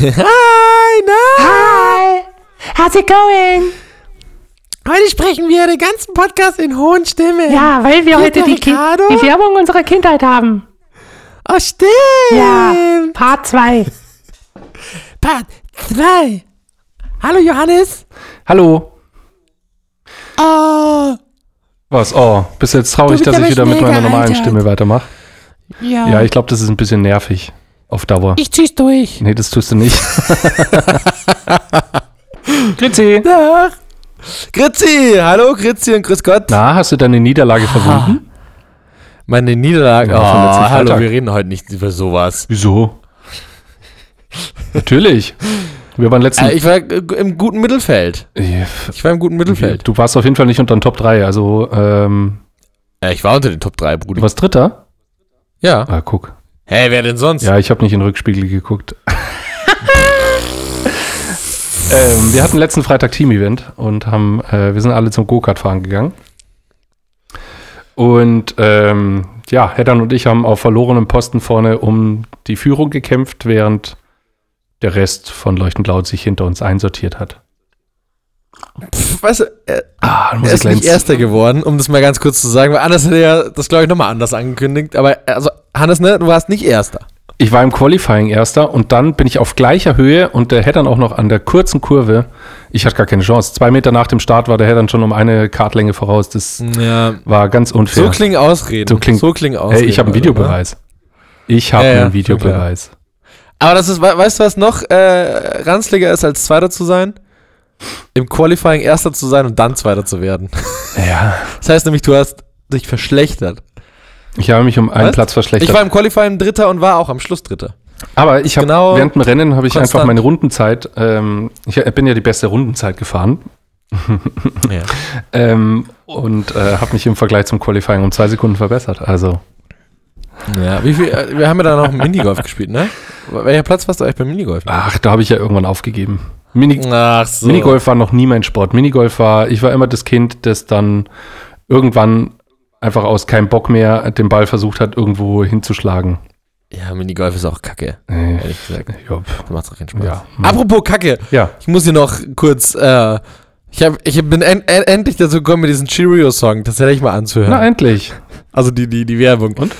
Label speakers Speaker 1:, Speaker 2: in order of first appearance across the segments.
Speaker 1: Hi, na?
Speaker 2: Hi! How's it going?
Speaker 1: Heute sprechen wir den ganzen Podcast in hohen Stimmen.
Speaker 2: Ja, weil wir
Speaker 1: Hier
Speaker 2: heute die, Ki
Speaker 1: Ricardo.
Speaker 2: die Werbung unserer Kindheit haben.
Speaker 1: Oh, stimmt.
Speaker 2: Ja, Part 2.
Speaker 1: Part 2. Hallo, Johannes.
Speaker 3: Hallo.
Speaker 1: Oh,
Speaker 3: Was? Oh, bist du jetzt traurig,
Speaker 1: Du bist
Speaker 3: dass ich
Speaker 1: aber
Speaker 3: wieder mit
Speaker 1: schnell
Speaker 3: meiner normalen
Speaker 1: gealtert.
Speaker 3: Stimme weitermache?
Speaker 1: ja.
Speaker 3: Ja, ich glaube, das ist ein bisschen nervig auf Dauer.
Speaker 1: ich zieh's durch.
Speaker 3: nee, das tust du nicht. Grüezi.
Speaker 1: Ach. Grüezi. Hallo, Grüezi und Grüß Gott.
Speaker 3: Na, hast du deine Niederlage verwunden?
Speaker 1: Meine Niederlage.
Speaker 3: Letzten
Speaker 1: oh, hallo, wir reden heute nicht über sowas.
Speaker 3: Wieso? Natürlich. Wir waren letzten.
Speaker 1: Äh, ich war im guten Mittelfeld. Ich war im guten Mittelfeld.
Speaker 3: Du warst auf jeden Fall nicht unter den Top 3, also ähm,
Speaker 1: ich war unter den Top 3,
Speaker 3: du
Speaker 1: Bruder.
Speaker 3: warst Dritter?
Speaker 1: Ja.
Speaker 3: Ah, guck.
Speaker 1: Hä, wer denn sonst?
Speaker 3: Ja, ich habe nicht in den Rückspiegel geguckt. ähm, wir hatten letzten Freitag Team-Event und haben, äh, wir sind alle zum Go-Kart fahren gegangen. Und ähm, ja, Heddan und ich haben auf verlorenem Posten vorne um die Führung gekämpft, während der Rest von Leuchtend Laut sich hinter uns einsortiert hat.
Speaker 1: Pff, weißt du, er,
Speaker 3: Ah,
Speaker 1: er ist nicht Erster geworden, um das mal ganz kurz zu sagen, weil anders hätte er das, glaube ich, nochmal anders angekündigt. Aber, also, Hannes, ne, du warst nicht Erster.
Speaker 3: Ich war im Qualifying erster und dann bin ich auf gleicher Höhe und der Heddern auch noch an der kurzen Kurve. Ich hatte gar keine Chance. Zwei Meter nach dem Start war der Heddern schon um eine Kartlänge voraus. Das
Speaker 1: Ja.
Speaker 3: war ganz unfair.
Speaker 1: So klingen Ausreden.
Speaker 3: So klingt-
Speaker 1: so klingen Ausreden.
Speaker 3: Hey, ich habe einen
Speaker 1: ne?
Speaker 3: Videobeweis. Ich habe
Speaker 1: Ja, ja,
Speaker 3: einen Videobeweis.
Speaker 1: Aber das ist, we- weißt du, was noch äh, ranzliger ist, als Zweiter zu sein? Im Qualifying Erster zu sein und dann Zweiter zu werden.
Speaker 3: Ja.
Speaker 1: Das heißt nämlich, du hast dich verschlechtert.
Speaker 3: Ich habe mich um einen
Speaker 1: Was?
Speaker 3: Platz verschlechtert.
Speaker 1: Ich war im Qualifying Dritter und war auch am Schluss Dritter.
Speaker 3: Aber ich habe
Speaker 1: genau
Speaker 3: während dem Rennen habe ich
Speaker 1: konstant.
Speaker 3: einfach meine Rundenzeit. Ähm, ich bin ja die beste Rundenzeit gefahren
Speaker 1: Ja.
Speaker 3: ähm, und äh, habe mich im Vergleich zum Qualifying um zwei Sekunden verbessert. Also
Speaker 1: ja. Wie viel, äh, wir haben ja da noch Minigolf gespielt, ne? Welcher Platz warst du eigentlich beim Minigolf?
Speaker 3: ach, da habe ich ja irgendwann aufgegeben. Mini
Speaker 1: Ach so.
Speaker 3: Minigolf war noch nie mein Sport. Minigolf war, ich war immer das Kind, das dann irgendwann einfach aus keinem Bock mehr den Ball versucht hat, irgendwo hinzuschlagen.
Speaker 1: Ja, Minigolf ist auch kacke,
Speaker 3: Äh,
Speaker 1: ehrlich gesagt. Da macht's auch keinen Spaß.
Speaker 3: ja.
Speaker 1: Apropos Kacke,
Speaker 3: ja.
Speaker 1: ich muss hier noch kurz, äh, ich, hab, ich bin en en endlich dazu gekommen, mir diesen Cheerio-Song tatsächlich mal anzuhören.
Speaker 3: Na, endlich.
Speaker 1: Also die, die, die Werbung.
Speaker 3: Und?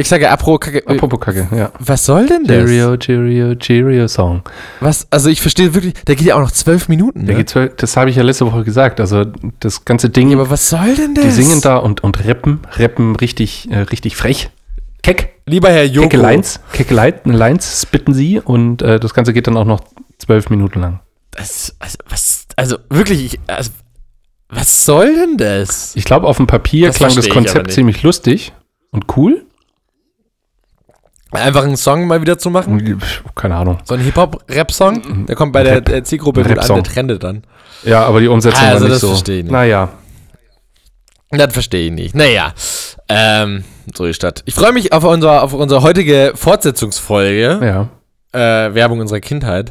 Speaker 1: Ich sage apropos Kacke.
Speaker 3: Apropos Kacke, ja.
Speaker 1: Was soll denn das?
Speaker 3: Cheerio, Cheerio, Cheerio Song.
Speaker 1: Was, also ich verstehe wirklich, der geht ja auch noch zwölf Minuten.
Speaker 3: Der
Speaker 1: Ne?
Speaker 3: geht zwölf- das habe ich ja letzte Woche gesagt. Also das ganze Ding,
Speaker 1: Ja, aber was soll denn das?
Speaker 3: die singen da und, und rappen, rappen richtig, äh, richtig frech. Keck,
Speaker 1: Lieber Herr Joko.
Speaker 3: kecke Lines, kecke Lines spitten sie und äh, das Ganze geht dann auch noch zwölf Minuten lang.
Speaker 1: Das, also, was, also wirklich, ich, also, was soll denn das?
Speaker 3: Ich glaube, auf dem Papier
Speaker 1: Das
Speaker 3: klang das Konzept ziemlich lustig und cool.
Speaker 1: Einfach einen Song mal wieder zu machen?
Speaker 3: Keine Ahnung.
Speaker 1: So ein Hip-Hop-Rap-Song? Der kommt bei der
Speaker 3: Rap.
Speaker 1: äh, Zielgruppe gut an, der trendet dann.
Speaker 3: Ja, aber die Umsetzung
Speaker 1: Also,
Speaker 3: war nicht
Speaker 1: das
Speaker 3: so.
Speaker 1: verstehe ich nicht.
Speaker 3: Naja,
Speaker 1: Das verstehe ich nicht. Naja, ähm, so ist das. Ich freue mich auf unsere, auf unsere heutige Fortsetzungsfolge.
Speaker 3: ja.
Speaker 1: äh, Werbung unserer Kindheit.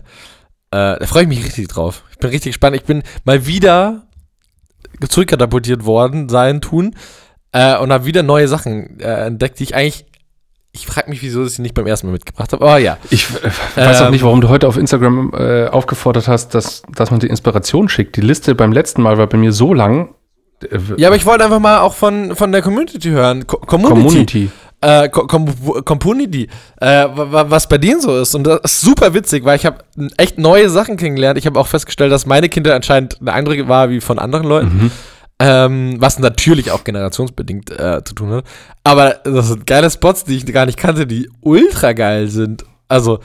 Speaker 1: Äh, da freue ich mich richtig drauf. Ich bin richtig gespannt. Ich bin mal wieder zurückkatapultiert worden, sein, tun. Äh, und habe wieder neue Sachen äh, entdeckt, die ich eigentlich. Ich frage mich, wieso ich sie nicht beim ersten Mal mitgebracht habe. Aber ja.
Speaker 3: Ich äh, weiß auch
Speaker 1: Ähm.
Speaker 3: nicht, warum du heute auf Instagram äh, aufgefordert hast, dass, dass man die Inspiration schickt. Die Liste beim letzten Mal war bei mir so lang. Äh,
Speaker 1: Ja, aber ich wollte einfach mal auch von, von der Community hören. Co Community.
Speaker 3: Community.
Speaker 1: Äh, Community. Äh, wa- wa- was bei denen so ist. Und das ist super witzig, weil ich habe echt neue Sachen kennengelernt. Ich habe auch festgestellt, dass meine Kinder anscheinend eine andere war wie von anderen Leuten.
Speaker 3: Mhm.
Speaker 1: Ähm, was natürlich auch generationsbedingt äh, zu tun hat. Aber das sind geile Spots, die ich gar nicht kannte, die ultra geil sind. Also,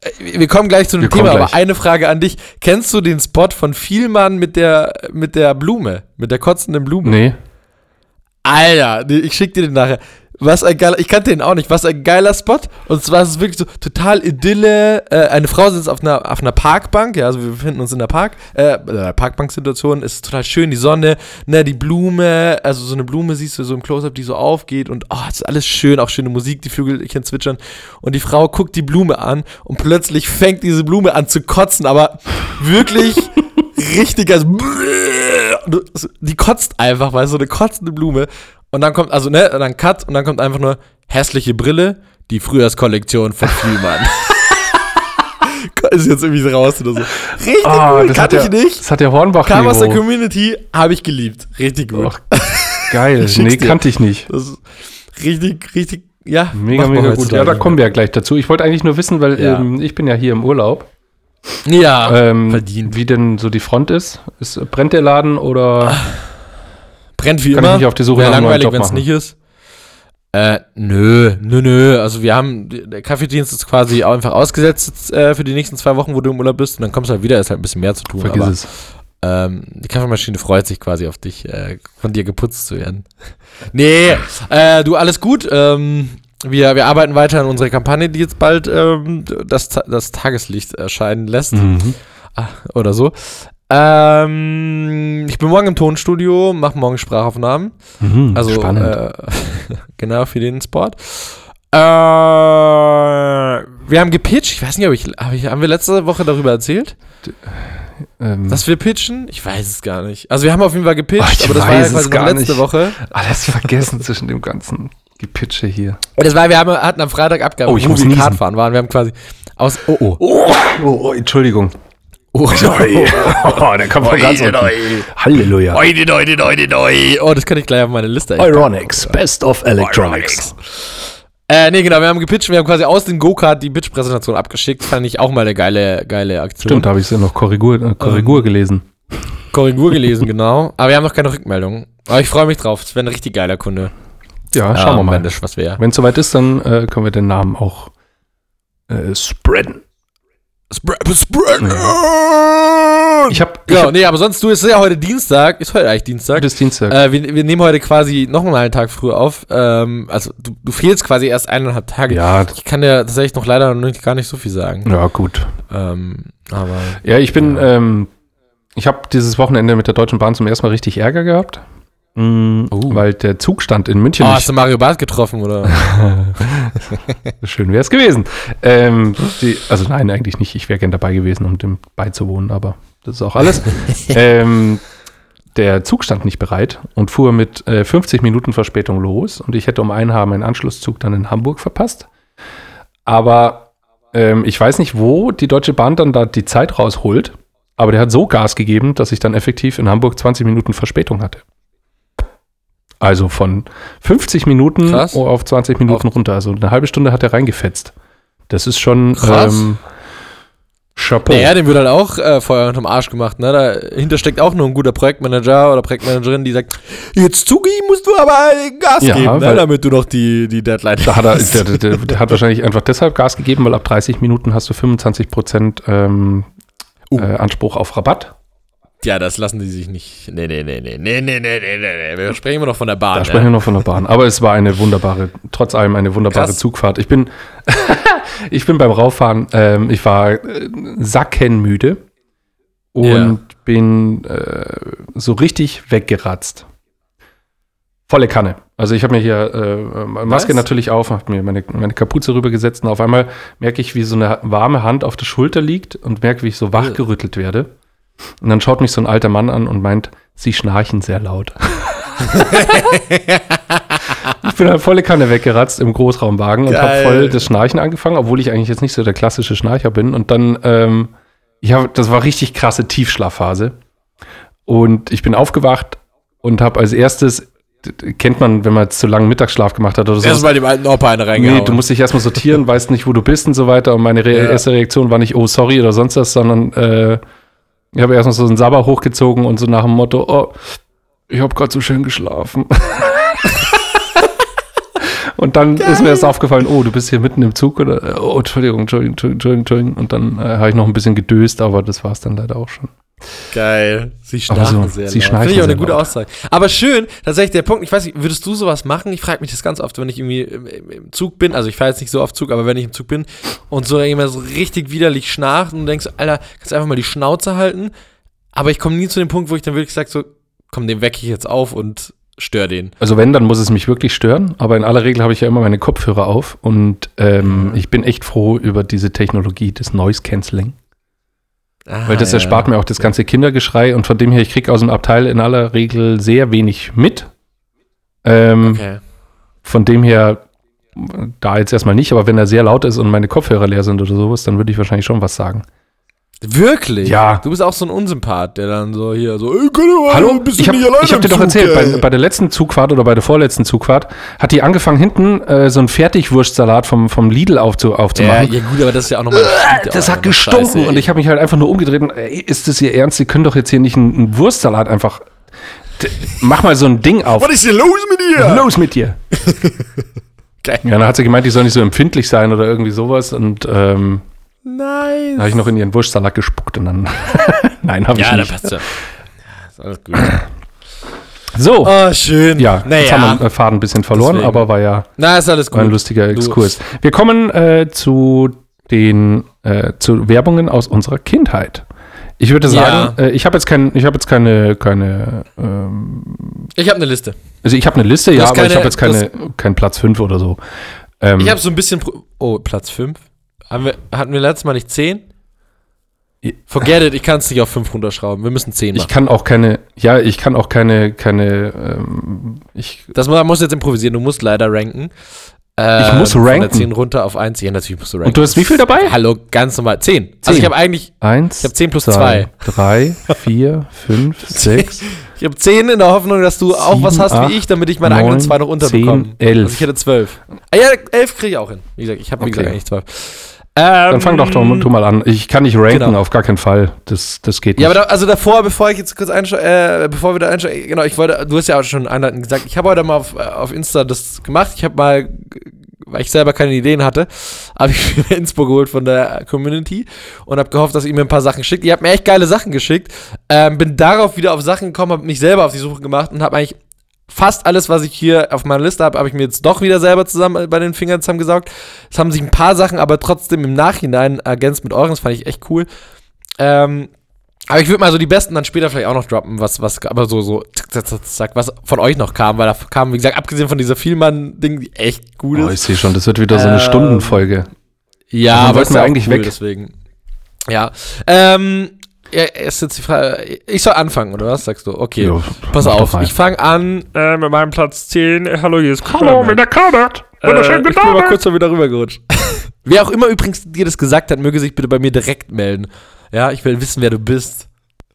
Speaker 1: äh, wir kommen gleich zu dem
Speaker 3: Wir
Speaker 1: Thema, aber eine Frage an dich. Kennst du den Spot von Vielmann mit der, mit der Blume? Mit der kotzenden Blume?
Speaker 3: Nee.
Speaker 1: Alter, ich schick dir den nachher. Was ein geiler, ich kannte den auch nicht, was ein geiler Spot. Und zwar ist es wirklich so total Idylle. Äh, eine Frau sitzt auf einer, auf einer Parkbank, ja, also wir befinden uns in der Park, äh, Parkbanksituation, ist total schön, die Sonne, ne, die Blume, also so eine Blume siehst du so im Close-Up, die so aufgeht und oh, es ist alles schön, auch schöne Musik, die Vögelchen zwitschern. Und die Frau guckt die Blume an und plötzlich fängt diese Blume an zu kotzen, aber wirklich richtig, also die kotzt einfach, weil so eine kotzende Blume. Und dann kommt, also, ne, dann Cut und dann kommt einfach nur hässliche Brille, die Frühjahrskollektion von Fühlmann. ist jetzt irgendwie raus oder so. Richtig gut,
Speaker 3: das hat
Speaker 1: kannte ich
Speaker 3: ja,
Speaker 1: nicht.
Speaker 3: Das hat der Hornbach
Speaker 1: Kam aus der. Community, habe ich geliebt. Richtig gut.
Speaker 3: Ach, Geil. Nee, kannte ich nicht.
Speaker 1: Das ist richtig, richtig, ja.
Speaker 3: Mega, mega gut. Ja, da kommen wir ja gleich dazu. Ich wollte eigentlich nur wissen, weil
Speaker 1: Ja.
Speaker 3: ähm, ich bin ja hier im Urlaub,
Speaker 1: Ja,
Speaker 3: ähm,
Speaker 1: verdient.
Speaker 3: wie denn so die Front ist. ist brennt der Laden oder
Speaker 1: Brennt wie
Speaker 3: kann
Speaker 1: immer.
Speaker 3: ich mich auf die Suche
Speaker 1: Wäre langweilig, wenn es nicht ist. Äh, nö, nö, nö. Also wir haben, der Kaffeedienst ist quasi einfach ausgesetzt äh, für die nächsten zwei Wochen, wo du im Urlaub bist. Und dann kommst du halt wieder, ist halt ein bisschen mehr zu tun.
Speaker 3: Vergiss
Speaker 1: aber,
Speaker 3: es.
Speaker 1: Ähm, die Kaffeemaschine freut sich quasi auf dich, äh, von dir geputzt zu werden. nee, äh, du, alles gut. Ähm, wir, wir arbeiten weiter an unserer Kampagne, die jetzt bald ähm, das, das Tageslicht erscheinen lässt.
Speaker 3: Mhm.
Speaker 1: Ah, oder so. Ähm, ich bin morgen im Tonstudio, mache morgen Sprachaufnahmen.
Speaker 3: Mhm.
Speaker 1: Also,
Speaker 3: Spannend.
Speaker 1: Äh, genau, für den Sport. Äh, wir haben gepitcht. Ich weiß nicht, ob ich, hab ich. Haben wir letzte Woche darüber erzählt,
Speaker 3: ähm,
Speaker 1: dass wir pitchen? Ich weiß es gar nicht. Also, wir haben auf jeden Fall gepitcht,
Speaker 3: ich
Speaker 1: aber das war ja quasi letzte
Speaker 3: nicht.
Speaker 1: Woche.
Speaker 3: alles vergessen zwischen dem ganzen Gepitche hier.
Speaker 1: Das war, wir haben, hatten am Freitag Abgabe,
Speaker 3: Oh, ich
Speaker 1: wo
Speaker 3: muss
Speaker 1: wir
Speaker 3: niesen.
Speaker 1: Kart fahren waren. Wir haben quasi aus. Oh, oh.
Speaker 3: Oh, oh, Entschuldigung.
Speaker 1: Oh,
Speaker 3: Oh, der kommt von ganz unten. Halleluja.
Speaker 1: Oide, oide, oide, oide. Oh, das kann ich gleich auf meine Liste.
Speaker 3: Ironics, Best of Electronics.
Speaker 1: Äh, nee, genau, wir haben gepitcht, wir haben quasi aus dem Go-Kart die Pitch-Präsentation abgeschickt. Fand ich auch mal eine geile, geile Aktion.
Speaker 3: Stimmt, da habe ich ja noch Korrigur, äh, Korrigur gelesen.
Speaker 1: Korrigur gelesen, genau. Aber wir haben noch keine Rückmeldung. Aber ich freue mich drauf. Das wäre ein richtig geiler Kunde.
Speaker 3: Ja, schauen wir
Speaker 1: Ähm,
Speaker 3: mal.
Speaker 1: Was wäre.
Speaker 3: Wenn es soweit ist, dann äh, können wir den Namen auch äh, spreaden. Ich habe
Speaker 1: Ja,
Speaker 3: hab,
Speaker 1: nee, aber sonst, du, es ist ja heute Dienstag. Ist heute eigentlich Dienstag.
Speaker 3: heute ist Dienstag.
Speaker 1: Äh, wir, wir nehmen heute quasi noch einen halben Tag früher auf. Ähm, also, du, du fehlst quasi erst eineinhalb Tage.
Speaker 3: ja,
Speaker 1: Ich kann dir tatsächlich noch leider noch nicht, gar nicht so viel sagen.
Speaker 3: ja, gut.
Speaker 1: Ähm, aber.
Speaker 3: Ja, ich bin, ähm, ich habe dieses Wochenende mit der Deutschen Bahn zum ersten Mal richtig Ärger gehabt. Mm,
Speaker 1: Oh.
Speaker 3: Weil der Zugstand in München
Speaker 1: Oh, hast du Mario Barth getroffen, oder?
Speaker 3: Schön wäre es gewesen. Ähm, die, also nein, eigentlich nicht. Ich wäre gern dabei gewesen, um dem beizuwohnen, aber das ist auch alles. ähm, der Zug stand nicht bereit und fuhr mit äh, 50 Minuten Verspätung los und ich hätte um einen Haar meinen Anschlusszug dann in Hamburg verpasst. Aber ähm, ich weiß nicht, wo die Deutsche Bahn dann da die Zeit rausholt, aber der hat so Gas gegeben, dass ich dann effektiv in Hamburg 20 Minuten Verspätung hatte. Also von 50 Minuten
Speaker 1: Krass.
Speaker 3: auf 20 Minuten runter. Also eine halbe Stunde hat er reingefetzt. Das ist schon
Speaker 1: Krass.
Speaker 3: ähm, Chapeau.
Speaker 1: Naja, dem wird halt auch äh, Feuer unterm Arsch gemacht, ne? Dahinter steckt auch nur ein guter Projektmanager oder Projektmanagerin, die sagt, jetzt Zugi, musst du aber Gas
Speaker 3: Ja,
Speaker 1: geben, ne? damit du noch die, die Deadline
Speaker 3: Da hat er,
Speaker 1: hast.
Speaker 3: der, der, der, der hat wahrscheinlich einfach deshalb Gas gegeben, weil ab 30 Minuten hast du 25 Prozent ähm,
Speaker 1: Uh.
Speaker 3: äh, Anspruch auf Rabatt.
Speaker 1: Ja, das lassen die sich nicht. Nee, nee, nee, nee, nee, nee, nee, nee, nee. Wir sprechen immer noch von der Bahn.
Speaker 3: Da sprechen wir noch von der Bahn. Aber es war eine wunderbare, trotz allem eine wunderbare
Speaker 1: Krass.
Speaker 3: Zugfahrt. Ich bin, ich bin beim Rauffahren, ähm, ich war äh, sackenmüde und
Speaker 1: Ja.
Speaker 3: bin äh, so richtig weggeratzt. Volle Kanne. Also ich habe mir hier äh, Maske
Speaker 1: Was?
Speaker 3: natürlich auf, habe mir meine, meine Kapuze rübergesetzt und auf einmal merke ich, wie so eine warme Hand auf der Schulter liegt und merke, wie ich so wachgerüttelt werde. Und dann schaut mich so ein alter Mann an und meint, sie schnarchen sehr laut. ich bin halt volle Kanne weggeratzt im Großraumwagen und habe voll das Schnarchen angefangen, obwohl ich eigentlich jetzt nicht so der klassische Schnarcher bin. Und dann, ähm, ja, das war richtig krasse Tiefschlafphase. Und ich bin aufgewacht und habe als erstes, kennt man, wenn man jetzt zu langen Mittagsschlaf gemacht hat oder so.
Speaker 1: Erstmal dem alten Opa eine reingehauen.
Speaker 3: Nee, du musst dich erstmal sortieren, weißt nicht, wo du bist und so weiter. Und meine Re
Speaker 1: Ja.
Speaker 3: erste Reaktion war nicht, oh, sorry oder sonst was, sondern äh, ich habe erstmal so einen Sabber hochgezogen und so nach dem Motto, oh, ich habe gerade so schön geschlafen. und dann ist mir erst aufgefallen, oh, du bist hier mitten im Zug oder, oh, Entschuldigung, Entschuldigung, Entschuldigung, Entschuldigung. Und dann äh, habe ich noch ein bisschen gedöst, aber das war es dann leider auch schon.
Speaker 1: Geil. Sie schnarchen
Speaker 3: so,
Speaker 1: sehr
Speaker 3: sie
Speaker 1: laut. Finde ich auch eine
Speaker 3: sehr
Speaker 1: gute
Speaker 3: laut.
Speaker 1: Aussage. Aber schön, tatsächlich der Punkt, ich weiß nicht, würdest du sowas machen? Ich frage mich das ganz oft, wenn ich irgendwie im, im, Zug bin, also ich fahre jetzt nicht so oft Zug, aber wenn ich im Zug bin und so jemand so richtig widerlich schnarcht und du denkst, Alter, kannst du einfach mal die Schnauze halten? Aber ich komme nie zu dem Punkt, wo ich dann wirklich sage, so, komm, den wecke ich jetzt auf und stör den.
Speaker 3: Also wenn, dann muss es mich wirklich stören, aber in aller Regel habe ich ja immer meine Kopfhörer auf und ähm, ich bin echt froh über diese Technologie des Noise Cancelling.
Speaker 1: Ah,
Speaker 3: Weil das
Speaker 1: ja.
Speaker 3: erspart mir auch das ganze Kindergeschrei und von dem her, ich kriege aus dem Abteil in aller Regel sehr wenig mit. Ähm,
Speaker 1: Okay.
Speaker 3: Von dem her da jetzt erstmal nicht, aber wenn er sehr laut ist und meine Kopfhörer leer sind oder sowas, dann würde ich wahrscheinlich schon was sagen.
Speaker 1: Wirklich?
Speaker 3: Ja.
Speaker 1: Du bist auch so ein Unsympath, der dann so hier so, ey, mal,
Speaker 3: Hallo,
Speaker 1: bist
Speaker 3: ich
Speaker 1: du
Speaker 3: habe
Speaker 1: nicht alleine
Speaker 3: hab dir doch
Speaker 1: Zug,
Speaker 3: erzählt, bei, bei der letzten Zugfahrt oder bei der vorletzten Zugfahrt hat die angefangen, hinten äh, so einen Fertigwurstsalat vom, vom Lidl aufzu,
Speaker 1: ja,
Speaker 3: aufzumachen.
Speaker 1: ja, gut, aber das ist ja auch nochmal.
Speaker 3: das hat gestunken und ich habe mich halt einfach nur umgedreht und, ey, ist das Ihr Ernst? Sie können doch jetzt hier nicht einen, einen Wurstsalat einfach. Mach mal so ein Ding auf.
Speaker 1: Was ist denn los mit dir?
Speaker 3: Los mit dir.
Speaker 1: Geil.
Speaker 3: Ja, dann hat sie gemeint, ich soll nicht so empfindlich sein oder irgendwie sowas und ähm,
Speaker 1: Nice.
Speaker 3: dann habe ich noch in ihren Wurstsalat gespuckt und dann. Nein, habe ich
Speaker 1: ja, da
Speaker 3: nicht.
Speaker 1: passt ja. Ja, Ist alles gut.
Speaker 3: So,
Speaker 1: Oh, schön.
Speaker 3: ja, jetzt haben wir
Speaker 1: naja.
Speaker 3: den Faden ein bisschen verloren,
Speaker 1: Deswegen.
Speaker 3: aber war ja
Speaker 1: Na, ist alles
Speaker 3: war ein
Speaker 1: gut.
Speaker 3: lustiger Exkurs. Wir kommen äh, zu den äh, zu Werbungen aus unserer Kindheit. Ich würde sagen, äh, ich habe jetzt kein, ich habe jetzt keine, keine, ähm,
Speaker 1: Ich habe eine Liste.
Speaker 3: also ich habe eine Liste, ja, aber ich
Speaker 1: keine-
Speaker 3: habe jetzt keine, keinen Platz 5 oder so. Ähm,
Speaker 1: Ich habe so ein bisschen. Pro oh, Platz 5. Haben wir, hatten wir letztes Mal nicht 10?
Speaker 3: Ja.
Speaker 1: Forget it, ich kann es nicht auf 5 runterschrauben. Wir müssen 10
Speaker 3: ich
Speaker 1: machen.
Speaker 3: kann auch keine, ja, ich kann auch keine, keine, ähm, ich,
Speaker 1: Das man muss jetzt improvisieren, du musst leider ranken.
Speaker 3: Ich muss
Speaker 1: Von der
Speaker 3: ranken?
Speaker 1: 10 runter auf 1. Ja, natürlich musst du ranken.
Speaker 3: und du hast wie viel dabei?
Speaker 1: Hallo, ganz normal. 10. Also
Speaker 3: Zehn.
Speaker 1: ich habe eigentlich,
Speaker 3: Eins,
Speaker 1: Ich hab 10 plus
Speaker 3: zwei, drei, vier, fünf, sechs,
Speaker 1: ich habe 10 in der Hoffnung, dass du auch
Speaker 3: Sieben,
Speaker 1: was hast
Speaker 3: acht,
Speaker 1: wie ich, damit ich meine
Speaker 3: neun,
Speaker 1: eigenen 2 noch unterbekomme.
Speaker 3: zehn, elf.
Speaker 1: Also ich hätte 12. Ah ja, 11 kriege ich auch hin. Wie gesagt, ich habe wie
Speaker 3: Okay.
Speaker 1: gesagt eigentlich 12. Ähm,
Speaker 3: Dann fang doch doch du mal an. Ich kann nicht ranken,
Speaker 1: Genau.
Speaker 3: auf gar keinen Fall. Das, das geht nicht.
Speaker 1: Ja, aber da, also davor, bevor ich jetzt kurz einsteigen, äh, bevor wir da einsteigen, genau, ich wollte, du hast ja auch schon einleitend gesagt, ich habe heute mal auf, äh, auf Insta das gemacht. Ich habe mal, weil ich selber keine Ideen hatte, habe ich mir Inspo geholt von der Community und habe gehofft, dass ihr mir ein paar Sachen schickt. Ihr habt mir echt geile Sachen geschickt. Ähm, bin darauf wieder auf Sachen gekommen, habe mich selber auf die Suche gemacht und habe eigentlich fast alles, was ich hier auf meiner Liste habe, habe ich mir jetzt doch wieder selber zusammen äh, bei den Fingern zusammengesaugt. Es haben sich ein paar Sachen aber trotzdem im Nachhinein ergänzt mit euren. Das fand ich echt cool. Ähm, aber ich würde mal so die besten dann später vielleicht auch noch droppen, was, was, aber so, so, zack, was von euch noch kam, weil da kam, wie gesagt, abgesehen von dieser Vielmann-Ding, die echt gut
Speaker 3: oh,
Speaker 1: ist.
Speaker 3: ich sehe schon, das wird wieder so eine
Speaker 1: Ähm,
Speaker 3: Stundenfolge.
Speaker 1: Ja, aber ist
Speaker 3: wir eigentlich
Speaker 1: cool,
Speaker 3: weg.
Speaker 1: Deswegen. Ja. Ähm, ja, ist jetzt die Frage. Ich soll anfangen, oder was sagst du? Okay.
Speaker 3: Ja,
Speaker 1: Pass auf, ich fange an äh, mit meinem Platz 10. Äh, hallo, hier ist
Speaker 2: Hallo, mit der Kabert. Wunderschönen
Speaker 1: äh,
Speaker 2: guten
Speaker 1: ich bin mal kurz mal wieder rübergerutscht. wer auch immer übrigens dir das gesagt hat, möge sich bitte bei mir direkt melden. Ja, ich will wissen, wer du bist.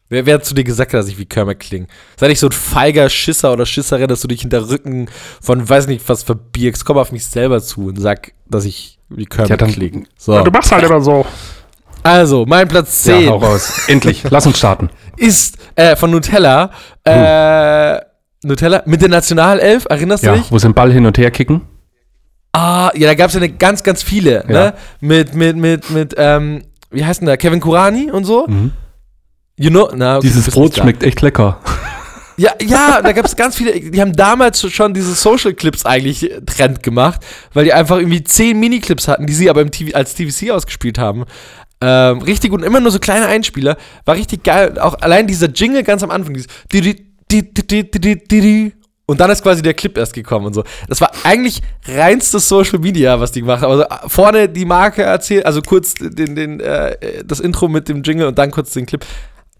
Speaker 1: Wer, wer hat zu dir gesagt, dass ich wie Kermit klinge? Sei nicht so ein feiger Schisser oder Schisserin, dass du dich hinter Rücken von weiß nicht was verbirgst. Komm auf mich selber zu und sag, dass ich wie Kermit
Speaker 3: Ja,
Speaker 1: klinge. So.
Speaker 2: Du machst halt immer so.
Speaker 1: Also, mein Platz
Speaker 3: Ja,
Speaker 1: 10
Speaker 3: hau raus. Endlich. Lass uns starten.
Speaker 1: ist äh, von Nutella. Äh, Nutella mit der Nationalelf, erinnerst du
Speaker 3: Ja,
Speaker 1: dich?
Speaker 3: wo sie den Ball hin und her kicken.
Speaker 1: Ah, ja, da gab es ja eine ganz, ganz viele,
Speaker 3: Ja.
Speaker 1: ne? Mit, mit, mit, mit, ähm, wie heißt denn der? Kevin Kurani und so? You know, na, okay, du
Speaker 3: Dieses Brot schmeckt echt lecker.
Speaker 1: Ja, ja, da gab es ganz viele, die haben damals schon diese Social Clips eigentlich Trend gemacht, weil die einfach irgendwie zehn Miniclips hatten, die sie aber im TV, als TVC ausgespielt haben. Ähm, richtig und immer nur so kleine Einspieler. War richtig geil. Auch allein dieser Jingle ganz am Anfang. Dieses und dann ist quasi der Clip erst gekommen und so. Das war eigentlich reinstes Social Media, was die gemacht haben. Also äh, vorne die Marke erzählt, also kurz den, den, äh, das Intro mit dem Jingle und dann kurz den Clip.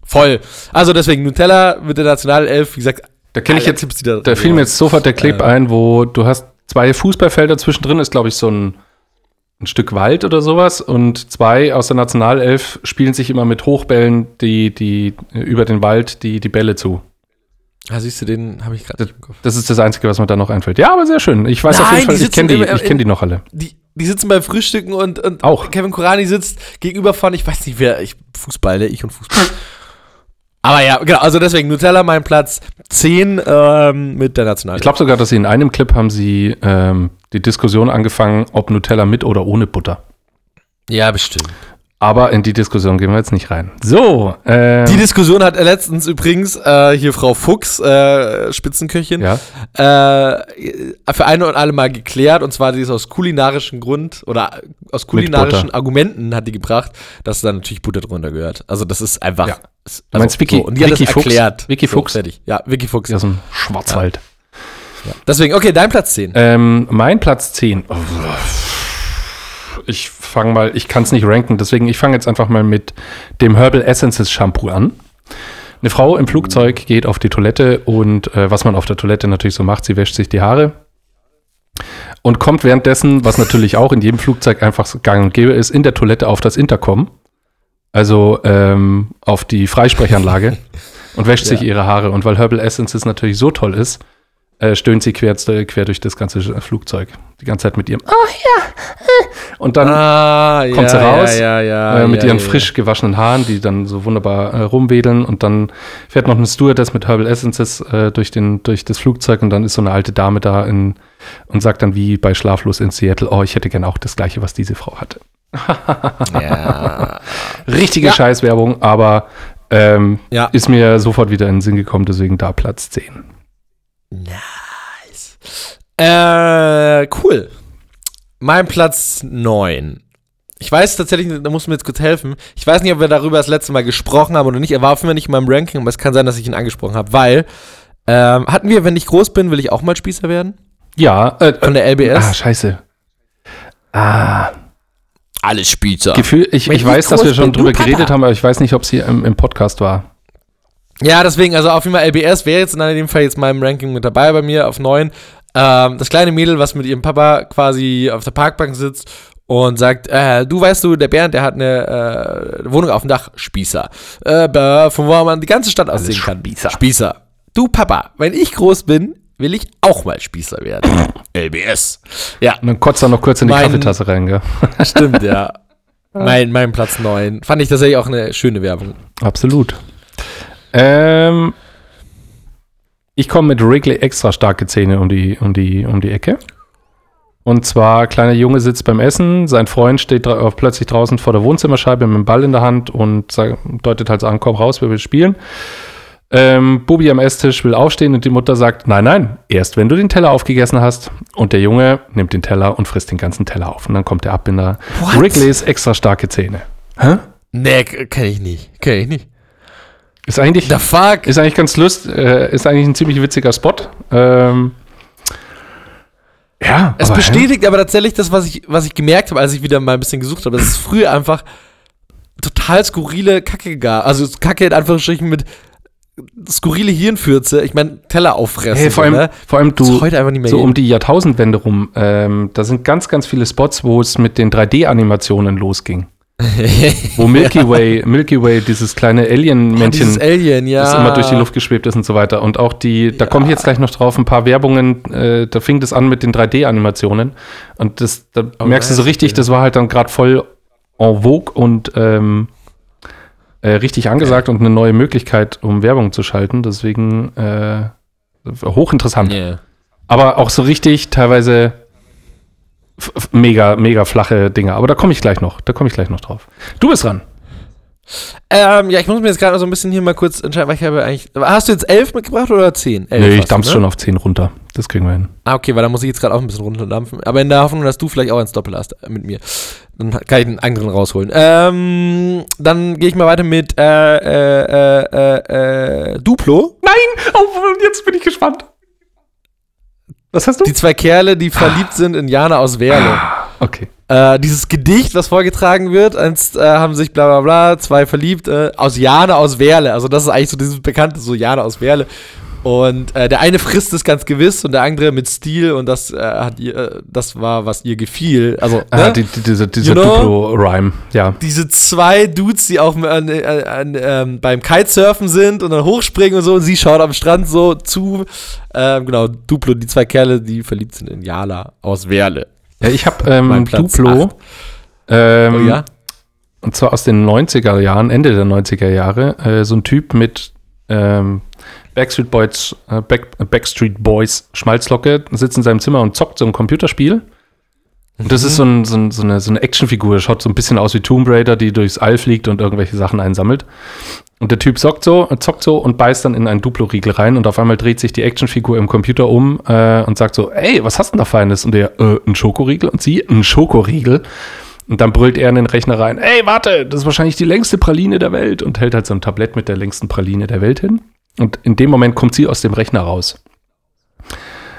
Speaker 1: Voll. Also deswegen Nutella mit der Nationalelf, wie gesagt.
Speaker 3: Da kenne ich jetzt,
Speaker 1: Tipps, da,
Speaker 3: da fiel mir jetzt sofort der Clip
Speaker 1: äh,
Speaker 3: ein, wo du hast zwei Fußballfelder zwischendrin, ist glaube ich so ein ein Stück Wald oder sowas und zwei aus der Nationalelf spielen sich immer mit Hochbällen die, die über den Wald die, die Bälle zu.
Speaker 1: Ah, siehst du, den habe ich gerade im Kopf.
Speaker 3: Das ist das Einzige, was mir da noch einfällt. Ja, aber sehr schön. Ich weiß auf
Speaker 1: Nein,
Speaker 3: jeden Fall, ich kenne die, ich kenn die noch alle.
Speaker 1: Die, die sitzen beim Frühstücken und, und
Speaker 3: Auch.
Speaker 1: Kevin Kurani sitzt gegenüber von, ich weiß nicht wer, ich, Fußball, ne? Ich und Fußball. Aber ja, genau, also deswegen Nutella mein Platz 10 ähm, mit der Nationalelf.
Speaker 3: Ich glaube sogar, dass sie in einem Clip haben sie ähm, die Diskussion angefangen, ob Nutella mit oder ohne Butter.
Speaker 1: Ja, bestimmt.
Speaker 3: Aber in die Diskussion gehen wir jetzt nicht rein. So, ähm,
Speaker 1: Die Diskussion hat letztens übrigens äh, hier Frau Fuchs, äh, Spitzenköchin,
Speaker 3: ja,
Speaker 1: äh, für eine und alle Mal geklärt. Und zwar, sie ist aus kulinarischen Grund oder aus kulinarischen. Argumenten hat die gebracht, dass da natürlich Butter drunter gehört. Also das ist einfach.
Speaker 3: Ja. Du meinst Vicky-
Speaker 1: und die hat
Speaker 3: Vicky
Speaker 1: das
Speaker 3: Fuchs?
Speaker 1: erklärt.
Speaker 3: Vicky
Speaker 1: So,
Speaker 3: Fuchs?
Speaker 1: fertig. Ja, Vicky Fuchs.
Speaker 3: aus dem Schwarzwald.
Speaker 1: Deswegen, okay, dein Platz 10.
Speaker 3: Ähm, mein Platz 10. Oh, Ich fange mal, ich kann es nicht ranken, deswegen ich fange jetzt einfach mal mit dem Herbal Essences Shampoo an. Eine Frau im Flugzeug geht auf die Toilette und äh, was man auf der Toilette natürlich so macht, sie wäscht sich die Haare. und kommt währenddessen, was natürlich auch in jedem Flugzeug einfach gang und gäbe ist, in der Toilette auf das Intercom, also ähm, auf die Freisprechanlage und wäscht sich
Speaker 1: Ja.
Speaker 3: ihre Haare. Und weil Herbal Essences natürlich so toll ist, äh, stöhnt sie quer, quer durch das ganze Flugzeug. Die ganze Zeit mit ihrem Oh ja. Und dann
Speaker 1: Ah,
Speaker 3: kommt sie raus
Speaker 1: Ja, ja,
Speaker 3: äh, mit
Speaker 1: ja,
Speaker 3: ihren
Speaker 1: ja.
Speaker 3: frisch gewaschenen Haaren, die dann so wunderbar äh, rumwedeln und dann fährt noch eine Stewardess mit Herbal Essences äh, durch, den, durch das Flugzeug und dann ist so eine alte Dame da in, und sagt dann wie bei Schlaflos in Seattle, oh, ich hätte gern auch das gleiche, was diese Frau hatte.
Speaker 1: Ja.
Speaker 3: Richtige
Speaker 1: Ja.
Speaker 3: Scheißwerbung, aber ähm,
Speaker 1: Ja.
Speaker 3: ist mir sofort wieder in den Sinn gekommen, deswegen da Platz 10.
Speaker 1: Nice. Äh, cool. Mein Platz 9. Ich weiß tatsächlich, da musst du mir jetzt kurz helfen. Ich weiß nicht, ob wir darüber das letzte Mal gesprochen haben oder nicht. Er war auf nicht in meinem Ranking, aber es kann sein, dass ich ihn angesprochen habe, weil ähm, hatten wir, wenn ich groß bin, will ich auch mal Spießer werden?
Speaker 3: Ja, äh,
Speaker 1: Von der LBS?
Speaker 3: ah, scheiße. Ah,
Speaker 1: Alles Spießer.
Speaker 3: Gefühl, ich, ich
Speaker 1: ich
Speaker 3: weiß, dass wir schon
Speaker 1: bin,
Speaker 3: drüber
Speaker 1: Papa.
Speaker 3: geredet haben, aber ich weiß nicht, ob sie im, im Podcast war.
Speaker 1: Ja, deswegen, also auf jeden Fall LBS wäre jetzt in dem Fall jetzt meinem Ranking mit dabei bei mir auf 9. Ähm, das kleine Mädel, was mit ihrem Papa quasi auf der Parkbank sitzt und sagt, äh, du weißt du, der Bernd, der hat eine äh, Wohnung auf dem Dach, Spießer. Äh, von wo man die ganze Stadt aussehen kann.
Speaker 3: Spießer.
Speaker 1: Spießer. Du Papa, wenn ich groß bin, will ich auch mal Spießer werden. LBS. Ja,
Speaker 3: Und dann kotzt er noch kurz in die
Speaker 1: Mein-
Speaker 3: Kaffeetasse rein, gell?
Speaker 1: stimmt, ja. Mein, mein Platz 9. Fand ich tatsächlich auch eine schöne Werbung.
Speaker 3: Absolut. Ähm, ich komme mit Wrigley extra starke Zähne um die, um, die, um die Ecke. Und zwar, kleiner Junge sitzt beim Essen, sein Freund steht dra plötzlich draußen vor der Wohnzimmerscheibe mit dem Ball in der Hand und deutet halt so an, komm raus, wir will spielen. Ähm, Bubi am Esstisch will aufstehen und die Mutter sagt, nein, nein, erst wenn du den Teller aufgegessen hast. Und der Junge nimmt den Teller und frisst den ganzen Teller auf. Und dann kommt der Abbinder. Wrigleys extra starke Zähne. Hä?
Speaker 1: Nee, kenne ich nicht. Kenne ich nicht.
Speaker 3: Ist eigentlich,
Speaker 1: The fuck?
Speaker 3: Ist eigentlich ganz lust, äh, ist eigentlich ein ziemlich witziger Spot. Ähm, ja,
Speaker 1: Es
Speaker 3: aber,
Speaker 1: bestätigt aber tatsächlich das, was ich, was ich gemerkt habe, als ich wieder mal ein bisschen gesucht habe, dass es früher einfach total skurrile Kacke gab. Also Kacke in Anführungsstrichen mit skurrile Hirnfürze. Ich meine, Teller auffressen.
Speaker 3: Hey, vor allem,
Speaker 1: ne?
Speaker 3: vor allem
Speaker 1: Das ist
Speaker 3: du,
Speaker 1: heute einfach nicht mehr
Speaker 3: so
Speaker 1: in.
Speaker 3: um die Jahrtausendwende rum, ähm, da sind ganz, ganz viele Spots, wo es mit den 3D-Animationen losging. Wo Milky Way, Milky Way, dieses kleine Alien-Männchen,
Speaker 1: Dieses Alien, ja.
Speaker 3: das immer durch die Luft geschwebt ist und so weiter. Und auch die, da komme ich jetzt gleich noch drauf, ein paar Werbungen, äh, da fing das an mit den 3D-Animationen. Und das, da
Speaker 1: Oh,
Speaker 3: merkst du so richtig,
Speaker 1: ja.
Speaker 3: das war halt dann gerade voll en vogue und ähm, äh, richtig angesagt und eine neue Möglichkeit, um Werbung zu schalten. Deswegen äh, hochinteressant.
Speaker 1: Yeah.
Speaker 3: Aber auch so richtig teilweise mega, mega flache Dinge. Aber da komme ich gleich noch. Da komme ich gleich noch drauf. Du bist dran.
Speaker 1: Ähm, ja, ich muss mir jetzt gerade so ein bisschen hier mal kurz entscheiden, weil ich habe eigentlich. Hast du jetzt elf mitgebracht oder zehn? Elf
Speaker 3: nee, ich dampf's
Speaker 1: ne?
Speaker 3: schon auf 10 runter. Das kriegen wir hin.
Speaker 1: Ah, okay, weil da muss ich jetzt gerade auch ein bisschen runterdampfen. Aber in der Hoffnung, dass du vielleicht auch eins Doppel hast äh, mit mir. Dann kann ich einen anderen rausholen. Ähm, dann gehe ich mal weiter mit äh, äh, äh, äh, Duplo.
Speaker 3: Nein! Oh, jetzt bin ich gespannt. Was hast du?
Speaker 1: Die zwei Kerle, die verliebt sind in Jana aus Werle.
Speaker 3: Okay.
Speaker 1: Äh, dieses Gedicht, was vorgetragen wird, einst äh, haben sich bla bla bla, zwei verliebt, äh, aus Jana aus Werle. Also das ist eigentlich so dieses bekannte, so Jana aus Werle. Und äh, der eine frisst es ganz gewiss und der andere mit Stil und das äh, hat ihr, äh, das war, was ihr gefiel. Also,
Speaker 3: Ah,
Speaker 1: ne?
Speaker 3: die, die, diese dieser? Duplo-Rhyme. Ja.
Speaker 1: diese zwei Dudes, die auch an, an, an, ähm, beim Kitesurfen sind und dann hochspringen und so, und sie schaut am Strand so zu. Ähm, genau, Duplo, die zwei Kerle, die verliebt sind in Jala aus Werle.
Speaker 3: ja ich habe ähm, Duplo. Ähm,
Speaker 1: Oh ja?
Speaker 3: Und zwar aus den 90er Jahren, Ende der 90er Jahre, äh, so ein Typ mit ähm, Backstreet Boys, äh, Back, äh, Backstreet Boys Schmalzlocke, sitzt in seinem Zimmer und zockt so ein Computerspiel. Und das ist so, ein, so, ein, so eine, so eine Actionfigur, schaut so ein bisschen aus wie Tomb Raider, die durchs All fliegt und irgendwelche Sachen einsammelt. Und der Typ zockt so, zockt so und beißt dann in einen Duplo-Riegel rein und auf einmal dreht sich die Actionfigur im Computer um äh, und sagt so, ey, was hast du denn da Feines? Und der, äh, ein Schokoriegel? Und sie, ein Schokoriegel. Und dann brüllt er in den Rechner rein, ey, warte, das ist wahrscheinlich die längste Praline der Welt und hält halt so ein Tablett mit der längsten Praline der Welt hin. Und in dem Moment kommt sie aus dem Rechner raus.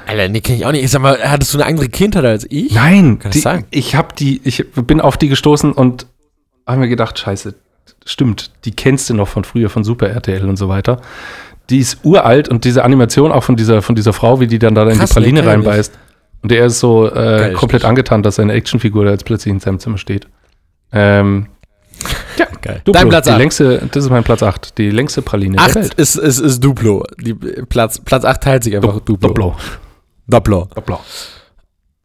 Speaker 1: Alter, nee, kenn ich auch nicht. Ich sag mal, hattest du eine andere Kindheit als ich?
Speaker 3: Nein,
Speaker 1: Kann
Speaker 3: die,
Speaker 1: sein?
Speaker 3: ich hab die, ich bin auf die gestoßen und habe mir gedacht, scheiße, stimmt, die kennst du noch von früher, von Super RTL und so weiter. Die ist uralt und diese Animation auch von dieser, von dieser Frau, wie die dann da in
Speaker 1: Krass,
Speaker 3: die Praline
Speaker 1: nee,
Speaker 3: reinbeißt. Und er ist so äh,
Speaker 1: Geil,
Speaker 3: komplett angetan, dass seine Actionfigur da jetzt plötzlich in seinem Zimmer steht. Ähm, ja,
Speaker 1: Geil.
Speaker 3: Duplo,
Speaker 1: Dein Platz
Speaker 3: die
Speaker 1: 8.
Speaker 3: längste, das ist mein Platz 8, die längste Praline der
Speaker 1: 8
Speaker 3: Welt.
Speaker 1: ist, ist, ist Duplo. Die, Platz, Platz 8 teilt sich einfach Duplo.
Speaker 3: Duplo.
Speaker 1: Duplo.
Speaker 3: Duplo.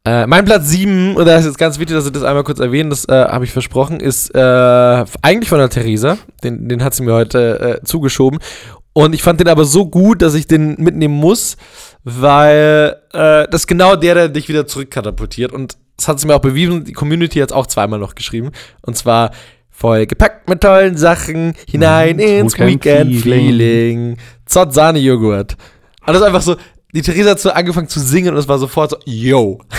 Speaker 1: Äh, mein Platz 7, und da ist jetzt ganz wichtig, dass ich das einmal kurz erwähnen, das äh, habe ich versprochen, ist äh, eigentlich von der Theresa. Den, den hat sie mir heute äh, zugeschoben. Und ich fand den aber so gut, dass ich den mitnehmen muss, weil äh, das ist genau der, der dich wieder zurückkatapultiert. Und das hat sie mir auch bewiesen. Die Community hat es auch zweimal noch geschrieben. Und zwar voll gepackt mit tollen Sachen hinein
Speaker 3: Mhm,
Speaker 1: ins
Speaker 3: Weekend
Speaker 1: Weekend-Feeling. Zott Sahne-Joghurt. Und das ist einfach so, die Theresa hat so angefangen zu singen und es war sofort so, yo.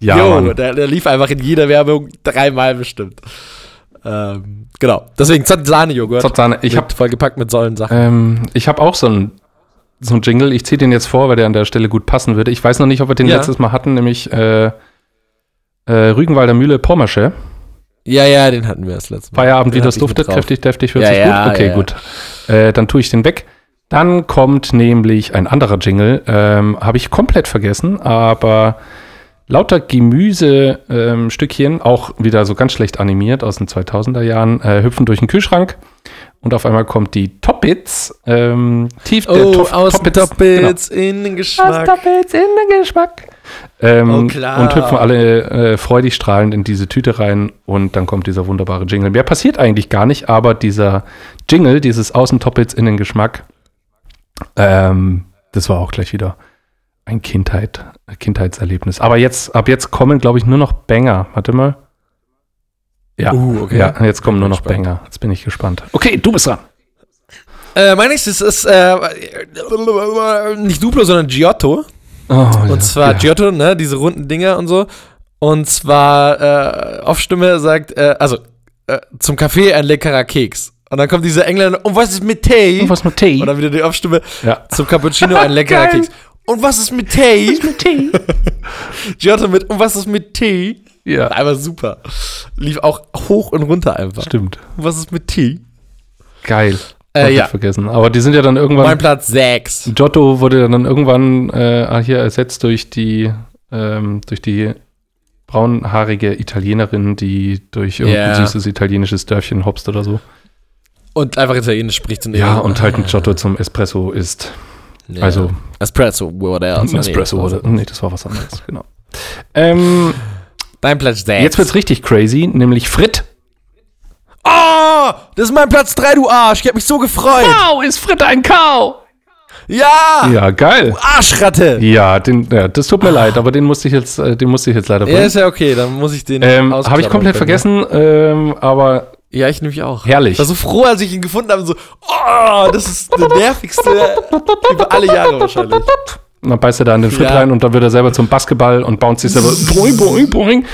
Speaker 3: Ja,
Speaker 1: Yo, der, der lief einfach in jeder Werbung dreimal bestimmt. Ähm, genau. Deswegen Zott Sahne-Joghurt.
Speaker 3: Zott Sahne. Ich habe
Speaker 1: vollgepackt mit Säulensachen.
Speaker 3: ähm, ich hab auch so einen so einen Jingle. Ich ziehe den jetzt vor, weil der an der Stelle gut passen würde. Ich weiß noch nicht, ob wir den
Speaker 1: Ja.
Speaker 3: letztes Mal hatten, nämlich äh, äh, Rügenwalder Mühle Pommersche.
Speaker 1: Ja, ja, den hatten wir das letzte Mal.
Speaker 3: Feierabend, wie das duftet, kräftig, deftig, hört
Speaker 1: Ja,
Speaker 3: sich
Speaker 1: ja,
Speaker 3: gut. Okay,
Speaker 1: ja.
Speaker 3: gut. Äh, dann tue ich den weg. Dann kommt nämlich ein anderer Jingle. Ähm, Habe ich komplett vergessen, aber lauter Gemüsestückchen, ähm, auch wieder so ganz schlecht animiert aus den 2000er Jahren, äh, hüpfen durch den Kühlschrank. Und auf einmal kommt die Toppits. Ähm, tief der
Speaker 1: Oh,
Speaker 3: Toff-
Speaker 1: aus
Speaker 3: Toppits,
Speaker 1: Toppits in den Geschmack.
Speaker 3: Toppits in den Geschmack. Ähm,
Speaker 1: Oh.
Speaker 3: Und hüpfen alle äh, freudig strahlend in diese Tüte rein und dann kommt dieser wunderbare Jingle. Mehr passiert eigentlich gar nicht, aber dieser Jingle, dieses Außentoppits in den Geschmack, ähm, das war auch gleich wieder ein Kindheit, Kindheitserlebnis. Aber jetzt, ab jetzt kommen, glaube ich, nur noch Banger. Warte mal. Ja,
Speaker 1: Uh, okay.
Speaker 3: ja, jetzt kommen nur noch
Speaker 1: Gespannt.
Speaker 3: Banger. Jetzt bin ich gespannt. Okay, du bist dran.
Speaker 1: Äh, mein nächstes ist äh, nicht Duplo, sondern Giotto.
Speaker 3: Oh,
Speaker 1: Und zwar Giotto, ne, diese runden Dinger und so. Und zwar äh, auf Stimme sagt, äh, also äh, zum Kaffee ein leckerer Keks. Und dann kommt dieser Engländer, und was ist mit Tee?
Speaker 3: Und was mit Tee?
Speaker 1: Und dann wieder die Aufstimme,
Speaker 3: Ja.
Speaker 1: zum Cappuccino ein leckerer. Keks. Und was ist mit Tee?
Speaker 3: mit Tee?
Speaker 1: Giotto mit, und was ist mit Tee?
Speaker 3: ja,
Speaker 1: Einfach super. Lief auch hoch und runter einfach.
Speaker 3: stimmt.
Speaker 1: Und was ist mit Tee?
Speaker 3: Geil.
Speaker 1: Äh, ja.
Speaker 3: vergessen. Aber die sind ja dann
Speaker 1: Mein
Speaker 3: irgendwann.
Speaker 1: Platz 6.
Speaker 3: Giotto wurde dann irgendwann äh, hier ersetzt durch die, ähm, durch die braunhaarige Italienerin, die durch irgendein
Speaker 1: Ja.
Speaker 3: süßes italienisches Dörfchen hopst oder so.
Speaker 1: Und einfach Italienisch spricht. Und
Speaker 3: Ja, und halt ein Giotto zum Espresso ist.
Speaker 1: Ja.
Speaker 3: Also
Speaker 1: Espresso,
Speaker 3: ein Espresso
Speaker 1: Nee,
Speaker 3: oder. Nee, das war was anderes, genau. Ähm,
Speaker 1: Dein Platz 6.
Speaker 3: jetzt wird's richtig crazy, nämlich Frit.
Speaker 1: Oh, das ist mein Platz 3, du Arsch. Ich hab mich so gefreut.
Speaker 3: Wow, ist Frit ein Kau?
Speaker 1: Ja,
Speaker 3: Ja, geil.
Speaker 1: du Arschratte.
Speaker 3: Ja, den, ja, das tut mir leid, aber den musste ich jetzt, äh, den musste ich jetzt leider
Speaker 1: Ja,
Speaker 3: bringen.
Speaker 1: ist ja okay, dann muss ich den
Speaker 3: Ähm, Habe ich komplett vergessen, ähm, aber
Speaker 1: Ja, ich nämlich auch.
Speaker 3: herrlich.
Speaker 1: Ich war so froh, als ich ihn gefunden habe. So, oh, das ist der nervigste über alle Jahre wahrscheinlich.
Speaker 3: Und dann beißt er da in den Frit
Speaker 1: Ja.
Speaker 3: rein und dann wird er selber zum Basketball und bounce sich selber boing, boing, boing.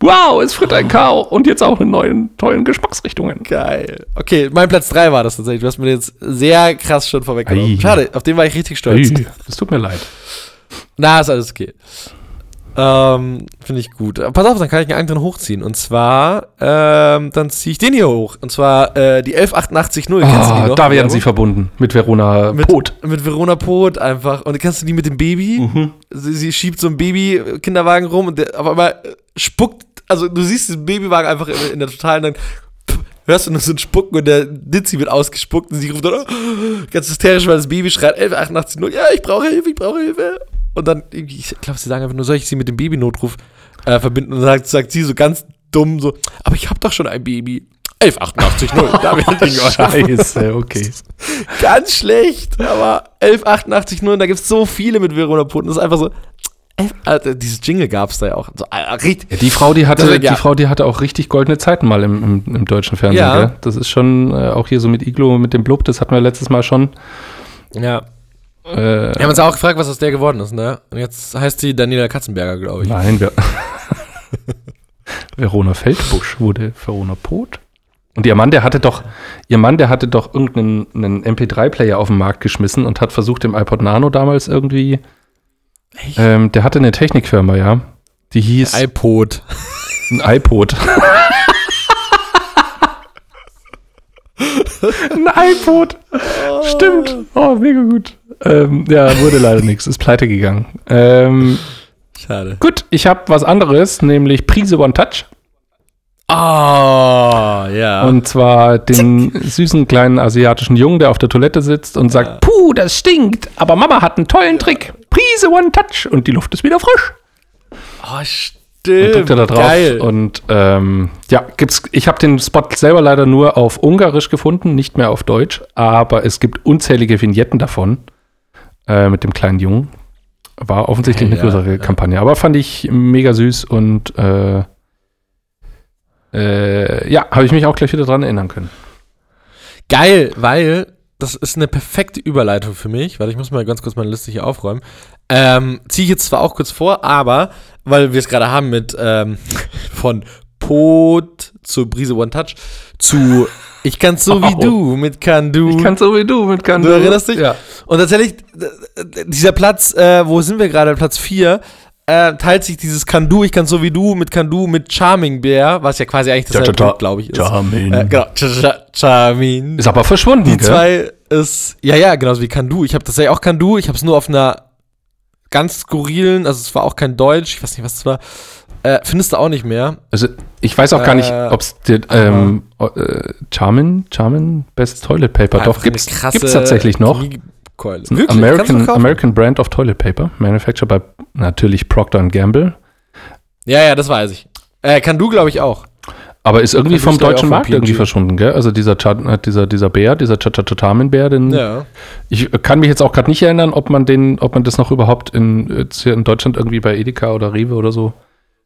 Speaker 3: Wow, ist Frit ein Kau und jetzt auch in neuen, tollen Geschmacksrichtungen.
Speaker 1: Geil. Okay, mein Platz 3 war das tatsächlich. Du hast mir jetzt sehr krass schon vorweggenommen.
Speaker 3: Ei.
Speaker 1: Schade, auf den war ich richtig stolz.
Speaker 3: Das tut mir leid.
Speaker 1: Na, ist alles okay. Ähm, finde ich gut. Pass auf, dann kann ich einen anderen hochziehen. Und zwar, ähm, dann ziehe ich den hier hoch. Und zwar äh, die 11880. Kennst du die
Speaker 3: Ah,
Speaker 1: noch?
Speaker 3: da
Speaker 1: Die
Speaker 3: werden sie verbunden mit Verona
Speaker 1: mit,
Speaker 3: Pot.
Speaker 1: Mit Verona Pot einfach. Und kennst du die mit dem Baby?
Speaker 3: Mhm.
Speaker 1: Sie, sie schiebt so einen Baby-Kinderwagen rum und der auf einmal spuckt, also du siehst den Babywagen einfach in, in der totalen, dann pff, hörst du nur so ein Spucken und der Dizzy wird ausgespuckt und sie ruft dann oh, ganz hysterisch, weil das Baby schreit 1188 0, ja, ich brauche Hilfe, ich brauche Hilfe. Und dann, ich glaube, sie sagen einfach nur, soll ich sie mit dem Babynotruf äh, verbinden? Und dann sagt, sagt sie so ganz dumm so, aber ich habe doch schon ein Baby. 1188 0, da wird Ding
Speaker 3: Scheiße, okay.
Speaker 1: Ganz schlecht, aber 1188 0, da gibt es so viele mit Verona und Das ist einfach so. Alter, dieses Jingle gab es da ja auch. So, äh,
Speaker 3: Ja, die Frau, die hatte,
Speaker 1: Deswegen, ja.
Speaker 3: die Frau, die hatte auch richtig goldene Zeiten mal im, im, im deutschen Fernsehen.
Speaker 1: Ja.
Speaker 3: Gell? Das ist schon äh, auch hier so mit Iglo, mit dem Blub, das hatten wir letztes Mal schon.
Speaker 1: Ja.
Speaker 3: Äh,
Speaker 1: Wir haben uns auch gefragt, was aus der geworden ist, ne? Und jetzt heißt sie Daniela Katzenberger, glaube ich.
Speaker 3: Nein, wir Verona Feldbusch wurde Verona Pot. Und ihr Mann, der hatte doch, ihr Mann, der hatte doch irgendeinen einen MP3-Player auf den Markt geschmissen und hat versucht, im iPod Nano damals irgendwie.
Speaker 1: Echt?
Speaker 3: Ähm, der hatte eine Technikfirma, ja. Die hieß
Speaker 1: iPod.
Speaker 3: ein iPod. ein iPod. Stimmt. Oh, mega gut. Ähm, ja, wurde leider nichts. Ist pleite gegangen. Ähm,
Speaker 1: Schade.
Speaker 3: Gut, ich habe was anderes, nämlich Prise One Touch.
Speaker 1: Oh, ja.
Speaker 3: Und zwar den süßen kleinen asiatischen Jungen, der auf der Toilette sitzt und sagt, puh, das stinkt, aber Mama hat einen tollen Trick. Prise One Touch und die Luft ist wieder frisch.
Speaker 1: oh,
Speaker 3: Und
Speaker 1: stimmt.
Speaker 3: drückt er da drauf.
Speaker 1: Geil.
Speaker 3: Und ähm, ja, gibt's, ich habe den Spot selber leider nur auf Ungarisch gefunden, nicht mehr auf Deutsch, aber es gibt unzählige Vignetten davon äh, mit dem kleinen Jungen. War offensichtlich eine
Speaker 1: Ja,
Speaker 3: größere
Speaker 1: ja.
Speaker 3: Kampagne, aber fand ich mega süß und äh, äh, ja, habe ich mich auch gleich wieder dran erinnern können.
Speaker 1: Geil, weil das ist eine perfekte Überleitung für mich, weil ich muss mal ganz kurz meine Liste hier aufräumen. Ähm, Ziehe ich jetzt zwar auch kurz vor, aber weil wir es gerade haben mit ähm, von Pot zu Brise One Touch zu Ich kann's so wie du mit Can Du.
Speaker 3: Ich kann so wie du mit kann
Speaker 1: Du erinnerst dich?
Speaker 3: Ja.
Speaker 1: Und tatsächlich, dieser Platz, äh, wo sind wir gerade? Platz 4, äh, teilt sich dieses Can Du, ich kann so wie du mit Can Du mit Charming Bear, was ja quasi eigentlich das
Speaker 3: Cha-cha-cha.
Speaker 1: glaube ich, ist.
Speaker 3: Charming.
Speaker 1: Äh, genau, Charming.
Speaker 3: Ist aber verschwunden,
Speaker 1: Die
Speaker 3: gell?
Speaker 1: zwei ist, ja, ja, genauso wie Can Du. Ich habe das ja auch Can Du, ich habe es nur auf einer ganz skurrilen, also es war auch kein Deutsch, ich weiß nicht, was es war. Äh, findest du auch nicht mehr.
Speaker 3: Also ich weiß auch gar nicht,
Speaker 1: Äh,
Speaker 3: ob es ähm, äh, Charmin, Charmin Best Toilet Paper, doch gibt's,
Speaker 1: krasse
Speaker 3: gibt's tatsächlich noch.
Speaker 1: Chemiekeule.
Speaker 3: Ein
Speaker 1: Wirklich?
Speaker 3: American? American Brand of Toilet Paper, manufactured by natürlich Procter Gamble,
Speaker 1: Ja, ja, das weiß ich. Äh, Can Du, glaube ich, auch.
Speaker 3: aber ist irgendwie vom deutschen Markt irgendwie verschwunden, gell? Also dieser äh, dieser dieser Bär, dieser Charmin Bär, den
Speaker 1: Ja.
Speaker 3: ich kann mich jetzt auch gerade nicht erinnern, ob man den, ob man das noch überhaupt in, in Deutschland irgendwie bei Edeka oder Rewe oder so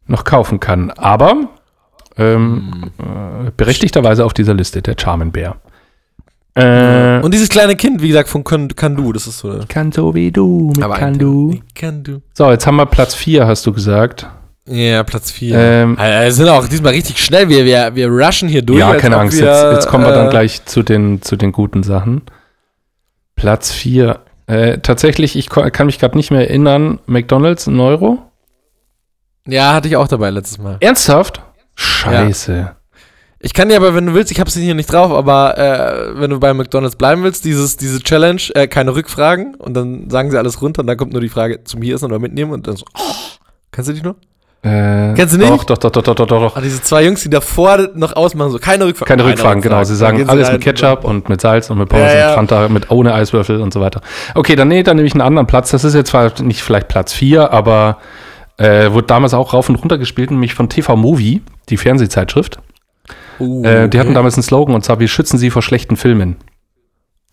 Speaker 3: noch kaufen kann. Aber ähm,
Speaker 1: Hm.
Speaker 3: äh, berechtigterweise auf dieser Liste der Charmin Bär. Äh,
Speaker 1: Und dieses kleine Kind, wie gesagt, von Can, Can Du, das ist so.
Speaker 3: kann so wie du, mit kann du.
Speaker 1: Du.
Speaker 3: So, jetzt haben wir Platz 4, hast du gesagt.
Speaker 1: Ja, Platz 4.
Speaker 3: Ähm,
Speaker 1: wir sind auch diesmal richtig schnell. Wir, wir, wir rushen hier durch.
Speaker 3: ja, keine Angst,
Speaker 1: wir,
Speaker 3: jetzt, jetzt kommen wir dann
Speaker 1: äh,
Speaker 3: gleich zu den, zu den guten Sachen. Platz 4. Äh, tatsächlich, ich kann mich gerade nicht mehr erinnern. McDonalds, ein Euro?
Speaker 1: Ja, hatte ich auch dabei letztes Mal.
Speaker 3: Ernsthaft? Scheiße.
Speaker 1: Ich kann dir aber, wenn du willst, ich hab's hier nicht drauf, aber äh, wenn du bei McDonalds bleiben willst, dieses, diese Challenge, äh, keine Rückfragen und dann sagen sie alles runter und dann kommt nur die Frage zum Hier essen oder mitnehmen und dann so, oh, kannst du dich noch?
Speaker 3: Äh,
Speaker 1: Kennst du nicht?
Speaker 3: Doch, doch, doch, doch, doch, doch, doch.
Speaker 1: Ah, diese zwei Jungs, die davor noch ausmachen, so keine Rückfragen.
Speaker 3: Keine Rückfragen, genau. Sie sagen alles mit Ketchup und mit Salz und mit Pommes
Speaker 1: Ja, ja.
Speaker 3: und Fanta, mit ohne Eiswürfel und so weiter. Okay, dann, nee, dann nehme ich einen anderen Platz. Das ist jetzt zwar nicht vielleicht Platz 4, aber äh, wurde damals auch rauf und runter gespielt, nämlich von TV Movie, die Fernsehzeitschrift.
Speaker 1: Uh,
Speaker 3: Äh, die hatten damals einen Slogan und zwar, wir schützen sie vor schlechten Filmen.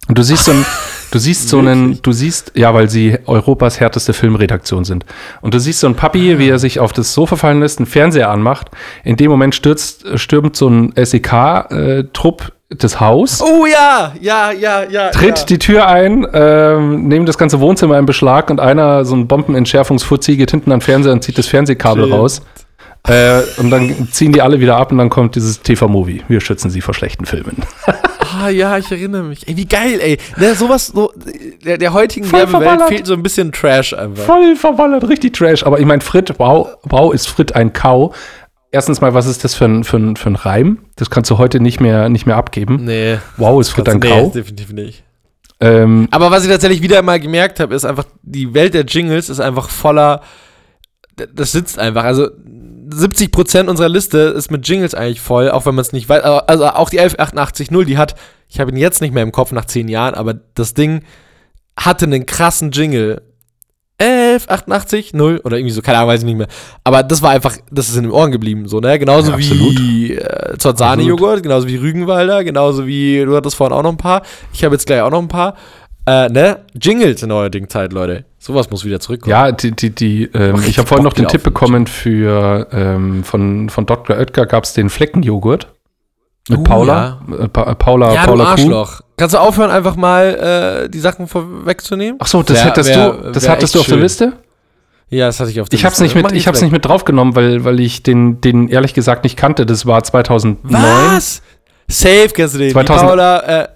Speaker 3: Und du siehst so ein, du siehst so einen, du siehst, ja, weil sie Europas härteste Filmredaktion sind. Und du siehst so einen Papi, wie er sich auf das Sofa fallen lässt, einen Fernseher anmacht. In dem Moment stürzt, stürmt so ein SEK-Trupp das Haus,
Speaker 1: Oh ja, ja, ja, ja.
Speaker 3: tritt
Speaker 1: ja.
Speaker 3: die Tür ein, ähm, nehmen das ganze Wohnzimmer in Beschlag und einer, so ein Bombenentschärfungsfuzzi, geht hinten an den Fernseher und zieht das Fernsehkabel
Speaker 1: Shit.
Speaker 3: raus. Äh, und dann ziehen die alle wieder ab und dann kommt dieses TV-Movie. Wir schützen sie vor schlechten Filmen.
Speaker 1: Ah, ja, ich erinnere mich. Ey, wie geil, ey. Ne, sowas, so, der, der heutigen
Speaker 3: Voll
Speaker 1: Werbewelt fehlt so ein bisschen Trash einfach.
Speaker 3: Voll verballert, richtig Trash. Aber ich meine, Frit, wow, wow, ist Frit ein Kau. Erstens mal, was ist das für ein, für ein, für ein Reim? Das kannst du heute nicht mehr, nicht mehr abgeben.
Speaker 1: Nee.
Speaker 3: Wow, ist Frit ein
Speaker 1: nee,
Speaker 3: Kau.
Speaker 1: definitiv nicht.
Speaker 3: Ähm,
Speaker 1: Aber was ich tatsächlich wieder mal gemerkt habe, ist einfach, die Welt der Jingles ist einfach voller, das sitzt einfach. Also 70% unserer Liste ist mit Jingles eigentlich voll, auch wenn man es nicht weiß. Aber- Also auch die 11880, die hat, ich habe ihn jetzt nicht mehr im Kopf nach 10 Jahren, aber das Ding hatte einen krassen Jingle. 11880 oder irgendwie so, keine Ahnung, weiß ich nicht mehr. Aber das war einfach, das ist in den Ohren geblieben, so, ne? Genauso
Speaker 3: Ja,
Speaker 1: wie äh, Zorzani-Joghurt, genauso wie Rügenwalder, genauso wie, du hattest vorhin auch noch ein paar. Ich habe jetzt gleich auch noch ein paar. Äh, ne? Jingles in der heutigen Zeit, Leute. Sowas muss wieder zurückkommen.
Speaker 3: ja, die, die, die, ähm, ich habe vorhin noch den Tipp bekommen für ähm, von, von Dr. Oetker gab es den Fleckenjoghurt. Mit
Speaker 1: Uh,
Speaker 3: Paula. Äh, pa Paula,
Speaker 1: Ja, du
Speaker 3: Paula Kuh.
Speaker 1: Arschloch. Kannst du aufhören, einfach mal äh, die Sachen vorwegzunehmen?
Speaker 3: Ach so, das
Speaker 1: Wär-
Speaker 3: hättest
Speaker 1: wär-
Speaker 3: du, das hattest du auf der
Speaker 1: schön.
Speaker 3: Liste?
Speaker 1: Ja, das hatte ich auf der
Speaker 3: Ich hab's
Speaker 1: Liste.
Speaker 3: nicht mit, ich hab's
Speaker 1: weg.
Speaker 3: nicht mit draufgenommen, weil, weil ich den, den ehrlich gesagt nicht kannte. Das war 2009.
Speaker 1: Was? Safe kennst du den.
Speaker 3: 2000
Speaker 1: Die Paula, äh,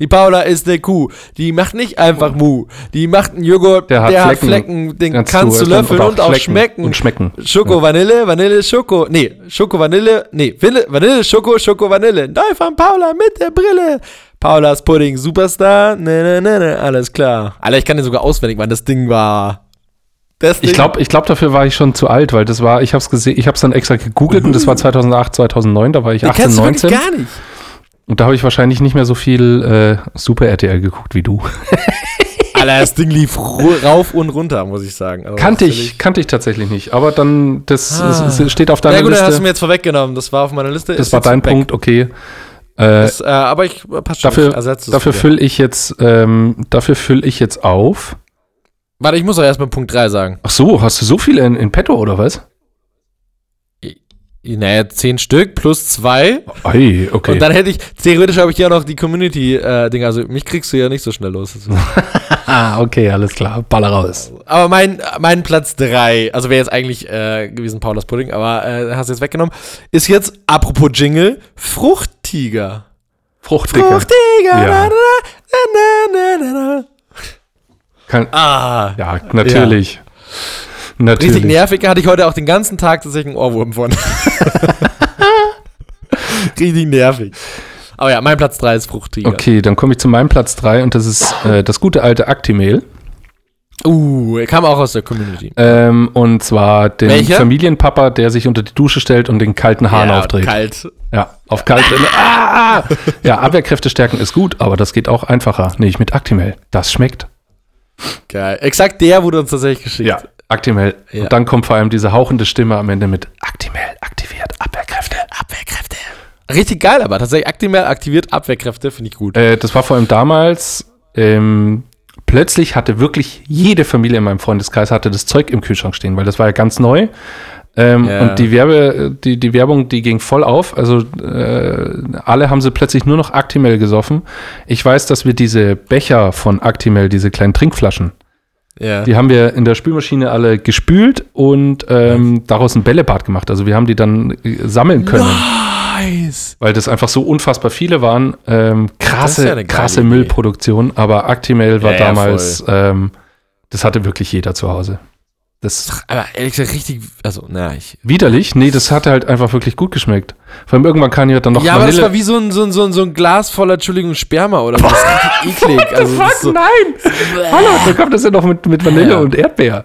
Speaker 1: die Paula ist eine Kuh. Die macht nicht einfach Mu. Die macht einen Joghurt,
Speaker 3: Der hat
Speaker 1: hat
Speaker 3: Flecken.
Speaker 1: Flecken, den
Speaker 3: Kannst
Speaker 1: kannst,
Speaker 3: du
Speaker 1: löffeln und auch, schmecken.
Speaker 3: Und schmecken.
Speaker 1: Schoko, Vanille, Vanille, Schoko. Nee, Schoko, Vanille. Nee, Vanille, Vanille Schoko, Schoko, Vanille. Neu von Paula mit der Brille. Paulas Pudding, Superstar. Ne, ne, ne, ne. Alles klar. Alter, ich kann den sogar auswendig, weil das Ding war. Das
Speaker 3: Ich glaube, ich glaub, dafür war ich schon zu alt, weil das war, ich habe es gesehen, ich habe es dann extra gegoogelt und das war 2008, 2009, da war ich
Speaker 1: den
Speaker 3: 18,
Speaker 1: kennst du wirklich
Speaker 3: 19
Speaker 1: gar nicht.
Speaker 3: Und da habe ich wahrscheinlich nicht mehr so viel äh, Super RTL geguckt wie du.
Speaker 1: Alter, das Ding lief rauf und runter, muss ich sagen. Also
Speaker 3: kannte ich, kannte ich tatsächlich nicht, aber dann, das,
Speaker 1: Ah.
Speaker 3: das, das steht auf
Speaker 1: Ja
Speaker 3: deiner
Speaker 1: gut, dann hast du
Speaker 3: Liste.
Speaker 1: mir jetzt vorweggenommen. Das war auf meiner Liste.
Speaker 3: Das
Speaker 1: ist
Speaker 3: war dein
Speaker 1: weg.
Speaker 3: Punkt, okay. Äh,
Speaker 1: Das, äh, aber ich passt schon. ich
Speaker 3: dafür dafür fülle ich jetzt, ähm, dafür fülle ich jetzt auf.
Speaker 1: Warte, ich muss doch erstmal Punkt 3 sagen.
Speaker 3: Ach so, hast du so viele in, in petto oder was?
Speaker 1: Naja, 10 Stück plus 2.
Speaker 3: Ei, okay.
Speaker 1: Und dann hätte ich, theoretisch habe ich ja noch die Community-Ding. also mich kriegst du ja nicht so schnell los.
Speaker 3: ah, okay, alles klar. Baller raus.
Speaker 1: aber mein, mein Platz 3, also wäre jetzt eigentlich äh, gewesen Paulas Pudding, aber äh, hast du jetzt weggenommen, ist jetzt, apropos Jingle, Fruchttiger.
Speaker 3: Fruchtdicker.
Speaker 1: Fruchttiger.
Speaker 3: Ja.
Speaker 1: na, na, na, na, na, na.
Speaker 3: Kann,
Speaker 1: Ah,
Speaker 3: ja, natürlich.
Speaker 1: richtig
Speaker 3: Natürlich.
Speaker 1: nervig. Hatte ich heute auch den ganzen Tag tatsächlich einen Ohrwurm von. richtig nervig. Aber ja, mein Platz 3 ist Fruchttiger.
Speaker 3: Okay, dann komme ich zu meinem Platz 3 und das ist äh, das gute alte Actimel.
Speaker 1: Uh, er kam auch aus der Community.
Speaker 3: Ähm, und zwar den
Speaker 1: Welcher?
Speaker 3: Familienpapa, der sich unter die Dusche stellt und den kalten Hahn
Speaker 1: Ja,
Speaker 3: aufdreht.
Speaker 1: Kalt.
Speaker 3: Ja, auf kalt. ah. Ja, Abwehrkräfte stärken ist gut, aber das geht auch einfacher. Nee, ich mit Actimel. Das schmeckt.
Speaker 1: Geil. Exakt der wurde uns tatsächlich geschickt.
Speaker 3: Actimel.
Speaker 1: Ja.
Speaker 3: Und dann kommt vor allem diese hauchende Stimme am Ende mit Actimel aktiviert Abwehrkräfte.
Speaker 1: Abwehrkräfte. Richtig geil, aber tatsächlich Actimel aktiviert Abwehrkräfte, finde ich gut.
Speaker 3: Äh, das war vor allem damals. Ähm, plötzlich hatte wirklich jede Familie in meinem Freundeskreis hatte das Zeug im Kühlschrank stehen, weil das war ja ganz neu. Ähm,
Speaker 1: Ja.
Speaker 3: Und die, Werbe, die, die Werbung, die ging voll auf. Also äh, alle haben sie plötzlich nur noch Actimel gesoffen. Ich weiß, dass wir diese Becher von Actimel, diese kleinen Trinkflaschen,
Speaker 1: Ja.
Speaker 3: die haben wir in der Spülmaschine alle gespült und ähm, daraus ein Bällebad gemacht. Also wir haben die dann äh, sammeln können.
Speaker 1: Nice.
Speaker 3: Weil das einfach so unfassbar viele waren. Ähm, krasse,
Speaker 1: ja
Speaker 3: krasse
Speaker 1: Idee.
Speaker 3: Müllproduktion, aber Actimel war
Speaker 1: ja,
Speaker 3: damals, ähm, das hatte wirklich jeder zu Hause. Das
Speaker 1: Aber ehrlich gesagt, richtig, also, na, ich.
Speaker 3: widerlich, nee, das hatte halt einfach wirklich gut geschmeckt. Vor allem irgendwann kann ja dann noch
Speaker 1: ja, aber das
Speaker 3: Vanille.
Speaker 1: war wie so ein, so ein, so ein, so ein Glas voller, Entschuldigung, Sperma oder. Das ist richtig eklig. Also, das ist so,
Speaker 3: nein! Hallo, da kommt das ja noch mit, mit Vanille
Speaker 1: Ja.
Speaker 3: und Erdbeer.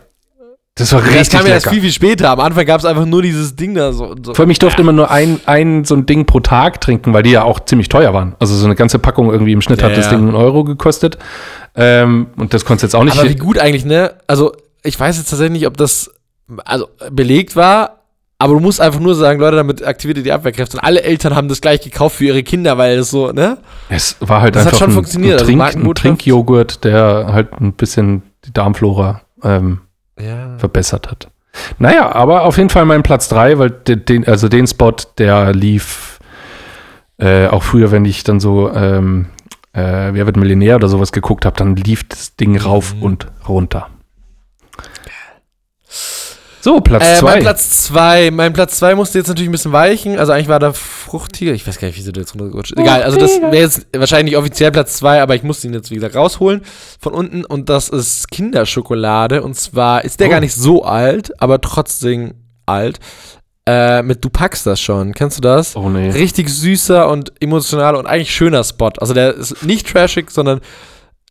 Speaker 3: Das war
Speaker 1: das
Speaker 3: richtig
Speaker 1: kam ja erst viel, viel später. Am Anfang gab es einfach nur dieses Ding da so. so.
Speaker 3: Vor allem, ich durfte immer nur ein, ein so ein Ding pro Tag trinken, weil die ja auch ziemlich teuer waren. Also so eine ganze Packung irgendwie im Schnitt
Speaker 1: Ja,
Speaker 3: hat das
Speaker 1: ja.
Speaker 3: Ding einen Euro gekostet. Ähm, und das konntest du jetzt auch nicht.
Speaker 1: Aber wie gut eigentlich, ne? Also, ich weiß jetzt tatsächlich nicht, ob das also belegt war, aber du musst einfach nur sagen, Leute, damit aktiviert ihr die Abwehrkräfte. Und alle Eltern haben das gleich gekauft für ihre Kinder, weil es so, ne?
Speaker 3: Es war halt
Speaker 1: Das hat
Speaker 3: einfach
Speaker 1: schon
Speaker 3: ein,
Speaker 1: funktioniert,
Speaker 3: ein,
Speaker 1: also
Speaker 3: Trink, ein
Speaker 1: Markenbotschaft.
Speaker 3: Trinkjoghurt, der halt ein bisschen die Darmflora ähm,
Speaker 1: Ja.
Speaker 3: verbessert hat. Naja, aber auf jeden Fall mein Platz 3, weil den, den, also den Spot, der lief äh, auch früher, wenn ich dann so ähm, äh, Wer wird Millionär oder sowas geguckt habe, dann lief das Ding rauf
Speaker 1: Mhm.
Speaker 3: und runter. So, Platz
Speaker 1: Äh,
Speaker 3: 2.
Speaker 1: mein Platz 2, mein Platz 2 musste jetzt natürlich ein bisschen weichen. Also eigentlich war da Fruchtiger. Ich weiß gar nicht, wieso du jetzt runtergerutscht bist. Egal, also das wäre jetzt wahrscheinlich offiziell Platz 2, aber ich musste ihn jetzt, wie gesagt, rausholen von unten. Und das ist Kinderschokolade. Und zwar ist der
Speaker 3: Oh.
Speaker 1: gar nicht so alt, aber trotzdem alt. Äh, mit Du packst das schon. Kennst du das?
Speaker 3: oh nee.
Speaker 1: Richtig süßer und emotionaler und eigentlich schöner Spot. Also der ist nicht trashig, sondern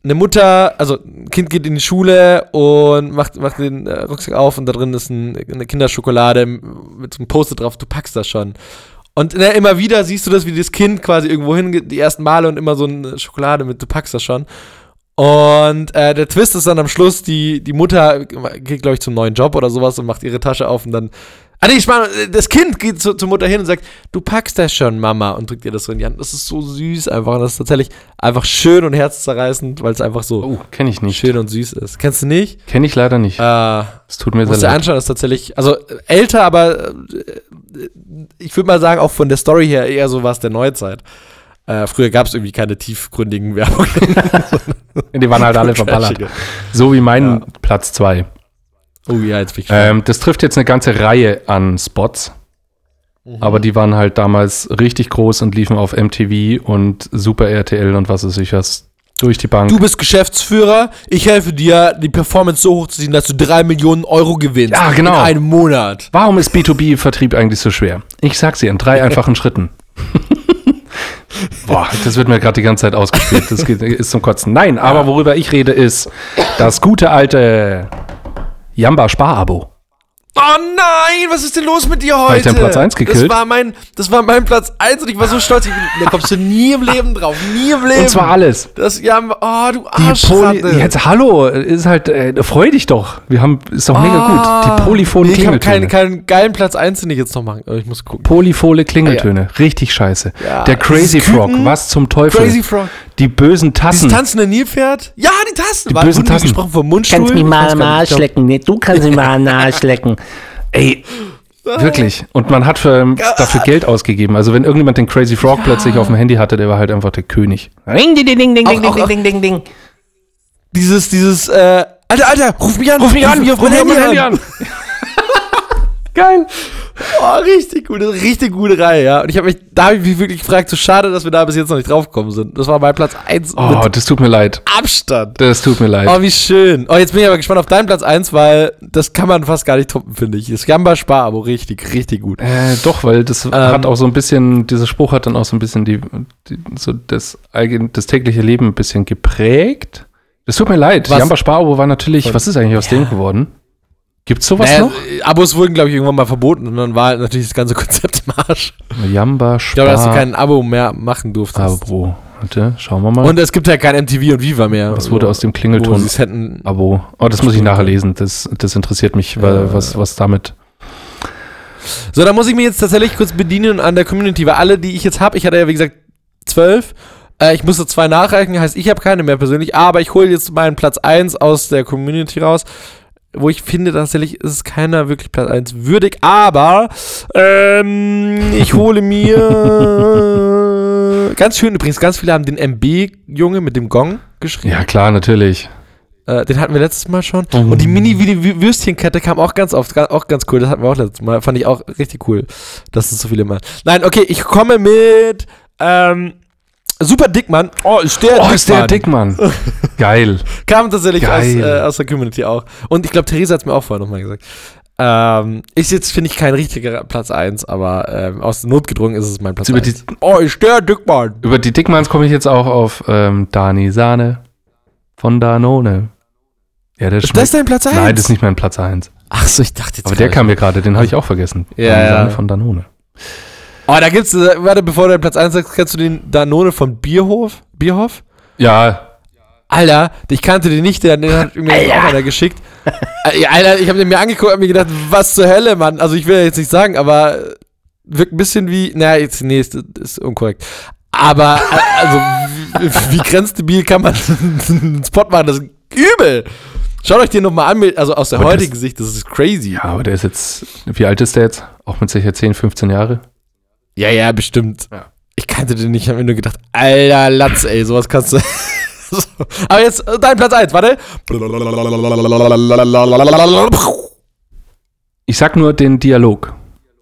Speaker 1: eine Mutter, also ein Kind geht in die Schule und macht, macht den äh, Rucksack auf und da drin ist ein, eine Kinderschokolade mit so einem Post drauf, du packst das schon. Und ne, immer wieder siehst du das, wie das Kind quasi irgendwo hingeht, die ersten Male und immer so eine Schokolade mit, du packst das schon. Und äh, der Twist ist dann am Schluss, die, die Mutter geht, glaube ich, zum neuen Job oder sowas und macht ihre Tasche auf und dann. Ah, nee, ich meine, das Kind geht zu, zur Mutter hin und sagt, du packst das schon, Mama, und drückt ihr das so in die Hand. Das ist so süß einfach. Und das ist tatsächlich einfach schön und herzzerreißend, weil es einfach so
Speaker 3: Oh, kenne ich nicht.
Speaker 1: schön und süß ist. Kennst du nicht?
Speaker 3: Kenne ich leider nicht.
Speaker 1: Äh,
Speaker 3: Es tut mir
Speaker 1: musst
Speaker 3: sehr
Speaker 1: du
Speaker 3: leid.
Speaker 1: anschauen, das ist tatsächlich, also äh, älter, aber äh, ich würde mal sagen, auch von der Story her eher so was der Neuzeit. Äh, früher gab es irgendwie keine tiefgründigen Werbungen.
Speaker 3: Die waren halt alle verballert. So wie mein. Platz 2.
Speaker 1: Oh ja, jetzt bin ich
Speaker 3: Ähm, das trifft jetzt eine ganze Reihe an Spots.
Speaker 1: Mhm.
Speaker 3: Aber die waren halt damals richtig groß und liefen auf MTV und Super RTL und was weiß ich was durch die Bank.
Speaker 1: Du bist Geschäftsführer, ich helfe dir, die Performance so hochzuziehen, dass du drei Millionen Euro gewinnst.
Speaker 3: Ja, genau.
Speaker 1: In einem Monat.
Speaker 3: Warum ist B2B-Vertrieb eigentlich so schwer? Ich sag's dir in drei einfachen Schritten. Boah, das wird mir gerade die ganze Zeit ausgespielt. Das geht, ist zum Kotzen. Nein, aber worüber ich rede ist das gute alte Jamba Sparabo.
Speaker 1: Oh nein, was ist denn los mit dir heute?
Speaker 3: Hab ich deinen Platz eins gekillt?
Speaker 1: Das war mein, das war mein Platz 1 und ich war so stolz. Ich, da kommst du nie im Leben drauf. Nie im Leben.
Speaker 3: Und zwar alles.
Speaker 1: Das, ja, oh, du
Speaker 3: Die Poly
Speaker 1: Arschratte.
Speaker 3: jetzt hallo, ist halt äh, freu dich doch. Wir haben ist doch mega gut. Die polyphone
Speaker 1: Ah. nee, Ich habe
Speaker 3: Klingeltöne.
Speaker 1: keinen, keinen geilen Platz 1, den ich jetzt noch machen. Ich muss gucken.
Speaker 3: Polyphone Klingeltöne, richtig scheiße.
Speaker 1: Ja,
Speaker 3: Der Crazy Frog, was zum Teufel?
Speaker 1: Crazy Frog.
Speaker 3: Die bösen Tassen.
Speaker 1: tanzende Nilpferd? Ja, die Tasten.
Speaker 3: Die
Speaker 1: War
Speaker 3: bösen Tassen.
Speaker 1: gesprochen vom Mundstuhl.
Speaker 4: Kannst mich
Speaker 1: Ich
Speaker 4: mal am
Speaker 1: gar nicht,
Speaker 4: Arsch
Speaker 1: ich glaub-
Speaker 4: lecken. Nee, du kannst mich mal am Arsch lecken.
Speaker 3: Ey, wirklich. Und man hat für, dafür Geld ausgegeben. Also wenn irgendjemand den Crazy Frog plötzlich auf dem Handy hatte, der war halt einfach der König.
Speaker 4: Ring, ding, ding, ding, ding,
Speaker 1: Auch-
Speaker 4: ding,
Speaker 1: auch-
Speaker 4: ding, ding, ding, ding.
Speaker 1: Dieses, dieses, äh, Alter, Alter, ruf mich an. Ruf mich auf mein Handy an.
Speaker 3: Geil.
Speaker 1: Oh, richtig gute, richtig gute Reihe, ja. Und ich habe mich, da habe ich mich wirklich gefragt, so schade, dass wir da bis jetzt noch nicht draufgekommen sind. Das war mein Platz 1
Speaker 3: Oh, das tut mir leid.
Speaker 1: Abstand.
Speaker 3: Das tut mir leid.
Speaker 1: Oh, wie schön. Oh, jetzt bin ich aber gespannt auf deinen Platz 1, weil das kann man fast gar nicht toppen, finde ich. Das Gamba Spar, aber richtig, richtig gut.
Speaker 3: Äh, doch, weil das hat auch so ein bisschen, dieser Spruch hat dann auch so ein bisschen die, die so das, das tägliche Leben ein bisschen geprägt. Das tut mir leid.
Speaker 1: Was?
Speaker 3: Jamba Sparabo war natürlich, was ist eigentlich aus dem geworden? Gibt's sowas
Speaker 1: Naja,
Speaker 3: noch?
Speaker 1: äh, Abos wurden, glaube ich, irgendwann mal verboten und dann war halt natürlich das ganze Konzept im Arsch.
Speaker 3: Jamba
Speaker 1: Ich glaube, dass du
Speaker 3: Spar
Speaker 1: kein Abo mehr machen durftest.
Speaker 3: Abo. Warte, schauen wir mal.
Speaker 1: Und es gibt ja kein MTV und Viva mehr.
Speaker 3: was wurde aus dem Klingelton
Speaker 1: es hätten.
Speaker 3: Abo? Oh, das muss ich nachher lesen. Das, das interessiert mich, weil, was, was damit.
Speaker 1: So, da muss ich mich jetzt tatsächlich kurz bedienen an der Community, weil alle, die ich jetzt habe, ich hatte ja wie gesagt zwölf. Äh, ich musste zwei nachreichen, heißt, ich habe keine mehr persönlich, aber ich hole jetzt meinen Platz 1 aus der Community raus, wo ich finde, tatsächlich ist keiner wirklich Platz 1 würdig, aber ähm, ich hole mir ganz schön übrigens, ganz viele haben den MB-Junge mit dem Gong geschrieben.
Speaker 3: Ja, klar, natürlich.
Speaker 1: Äh, den hatten wir letztes Mal schon. Und die Mini-Würstchenkette kam auch ganz oft, auch ganz cool. Das hatten wir auch letztes Mal. Fand ich auch richtig cool, dass es so viele machen. Nein, okay, ich komme mit ähm, Super Dickmann. Oh, ist der
Speaker 3: Oh, ist der Dickmann. Geil.
Speaker 1: Kam tatsächlich aus,
Speaker 3: Geil.
Speaker 1: äh, aus der Community auch. Und ich glaube, Theresa hat es mir auch vorher nochmal gesagt. Ähm, ist jetzt, finde ich, kein richtiger Platz 1, aber ähm, aus Not gedrungen ist es mein Platz
Speaker 3: Über
Speaker 1: 1.
Speaker 3: die-
Speaker 1: Oh, ist der Dickmann.
Speaker 3: Über die Dickmanns komme ich jetzt auch auf ähm, Dani Sahne von Danone. Ja, der
Speaker 1: Ist das dein Platz 1?
Speaker 3: Nein, das ist nicht mein Platz 1.
Speaker 1: Ach so, ich dachte jetzt
Speaker 3: Aber der kam mir gerade, den habe ich auch vergessen.
Speaker 1: Ja,
Speaker 3: Dani
Speaker 1: ja.
Speaker 3: Sahne von Danone.
Speaker 1: Oh, da gibt's, äh, warte, bevor du deinen Platz 1 sagst, kennst du den Danone von Bierhof? Bierhof?
Speaker 3: Ja,
Speaker 1: Alter, ich kannte den nicht, der, den hat mir jetzt auch einer geschickt. Äh, ja, Alter, ich habe den mir angeguckt und mir gedacht, was zur Hölle, Mann. Also ich will ja jetzt nicht sagen, aber äh, wirkt ein bisschen wie, naja, jetzt, nee, ist, ist unkorrekt. Aber, also, wie, wie grenzdebil kann man einen Spot machen? Das ist übel. Schaut euch den nochmal an, also aus der
Speaker 3: Aber das-
Speaker 1: heutigen Sicht, das ist crazy.
Speaker 3: ja, aber der ist jetzt, wie alt ist der jetzt? Auch mit sicher 10, 15 Jahre?
Speaker 1: Ja, ja, bestimmt.
Speaker 3: Ja.
Speaker 1: Ich kannte den nicht, ich habe mir nur gedacht, alter Latz, ey, sowas kannst du. so. Aber jetzt äh, dein Platz 1, warte.
Speaker 3: Ich sag nur den Dialog.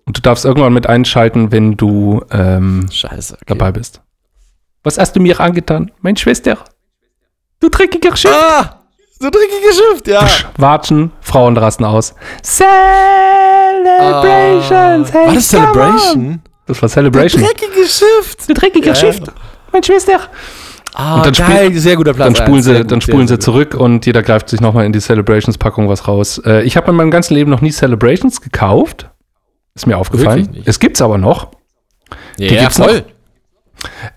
Speaker 3: Und du darfst irgendwann mit einschalten, wenn du ähm,
Speaker 1: Scheiße. Okay.
Speaker 3: dabei bist. Was hast du mir angetan, mein Schwester? Du dreckiger Schiff.
Speaker 1: Ah, so dreckige Schrift, ja.
Speaker 3: Psch, Watschen, Frauen rasten aus. Celebrations.
Speaker 1: Ah, war das
Speaker 3: come on. Das war Celebration.
Speaker 1: Dreckige Schrift.
Speaker 3: Du dreckiger
Speaker 1: Ja.
Speaker 3: Schiff, mein Schwester.
Speaker 1: Ah,
Speaker 3: Und dann
Speaker 1: geil,
Speaker 3: spiel-
Speaker 1: sehr guter Platz.
Speaker 3: Dann spulen sie,
Speaker 1: gut,
Speaker 3: dann spulen sie zurück und jeder greift sich nochmal in die Celebrations-Packung was raus. Äh, ich habe in meinem ganzen Leben noch nie Celebrations gekauft. Ist mir aufgefallen.
Speaker 1: Wirklich nicht?
Speaker 3: Es gibt's aber noch.
Speaker 1: Ja,
Speaker 3: die gibt's
Speaker 1: voll.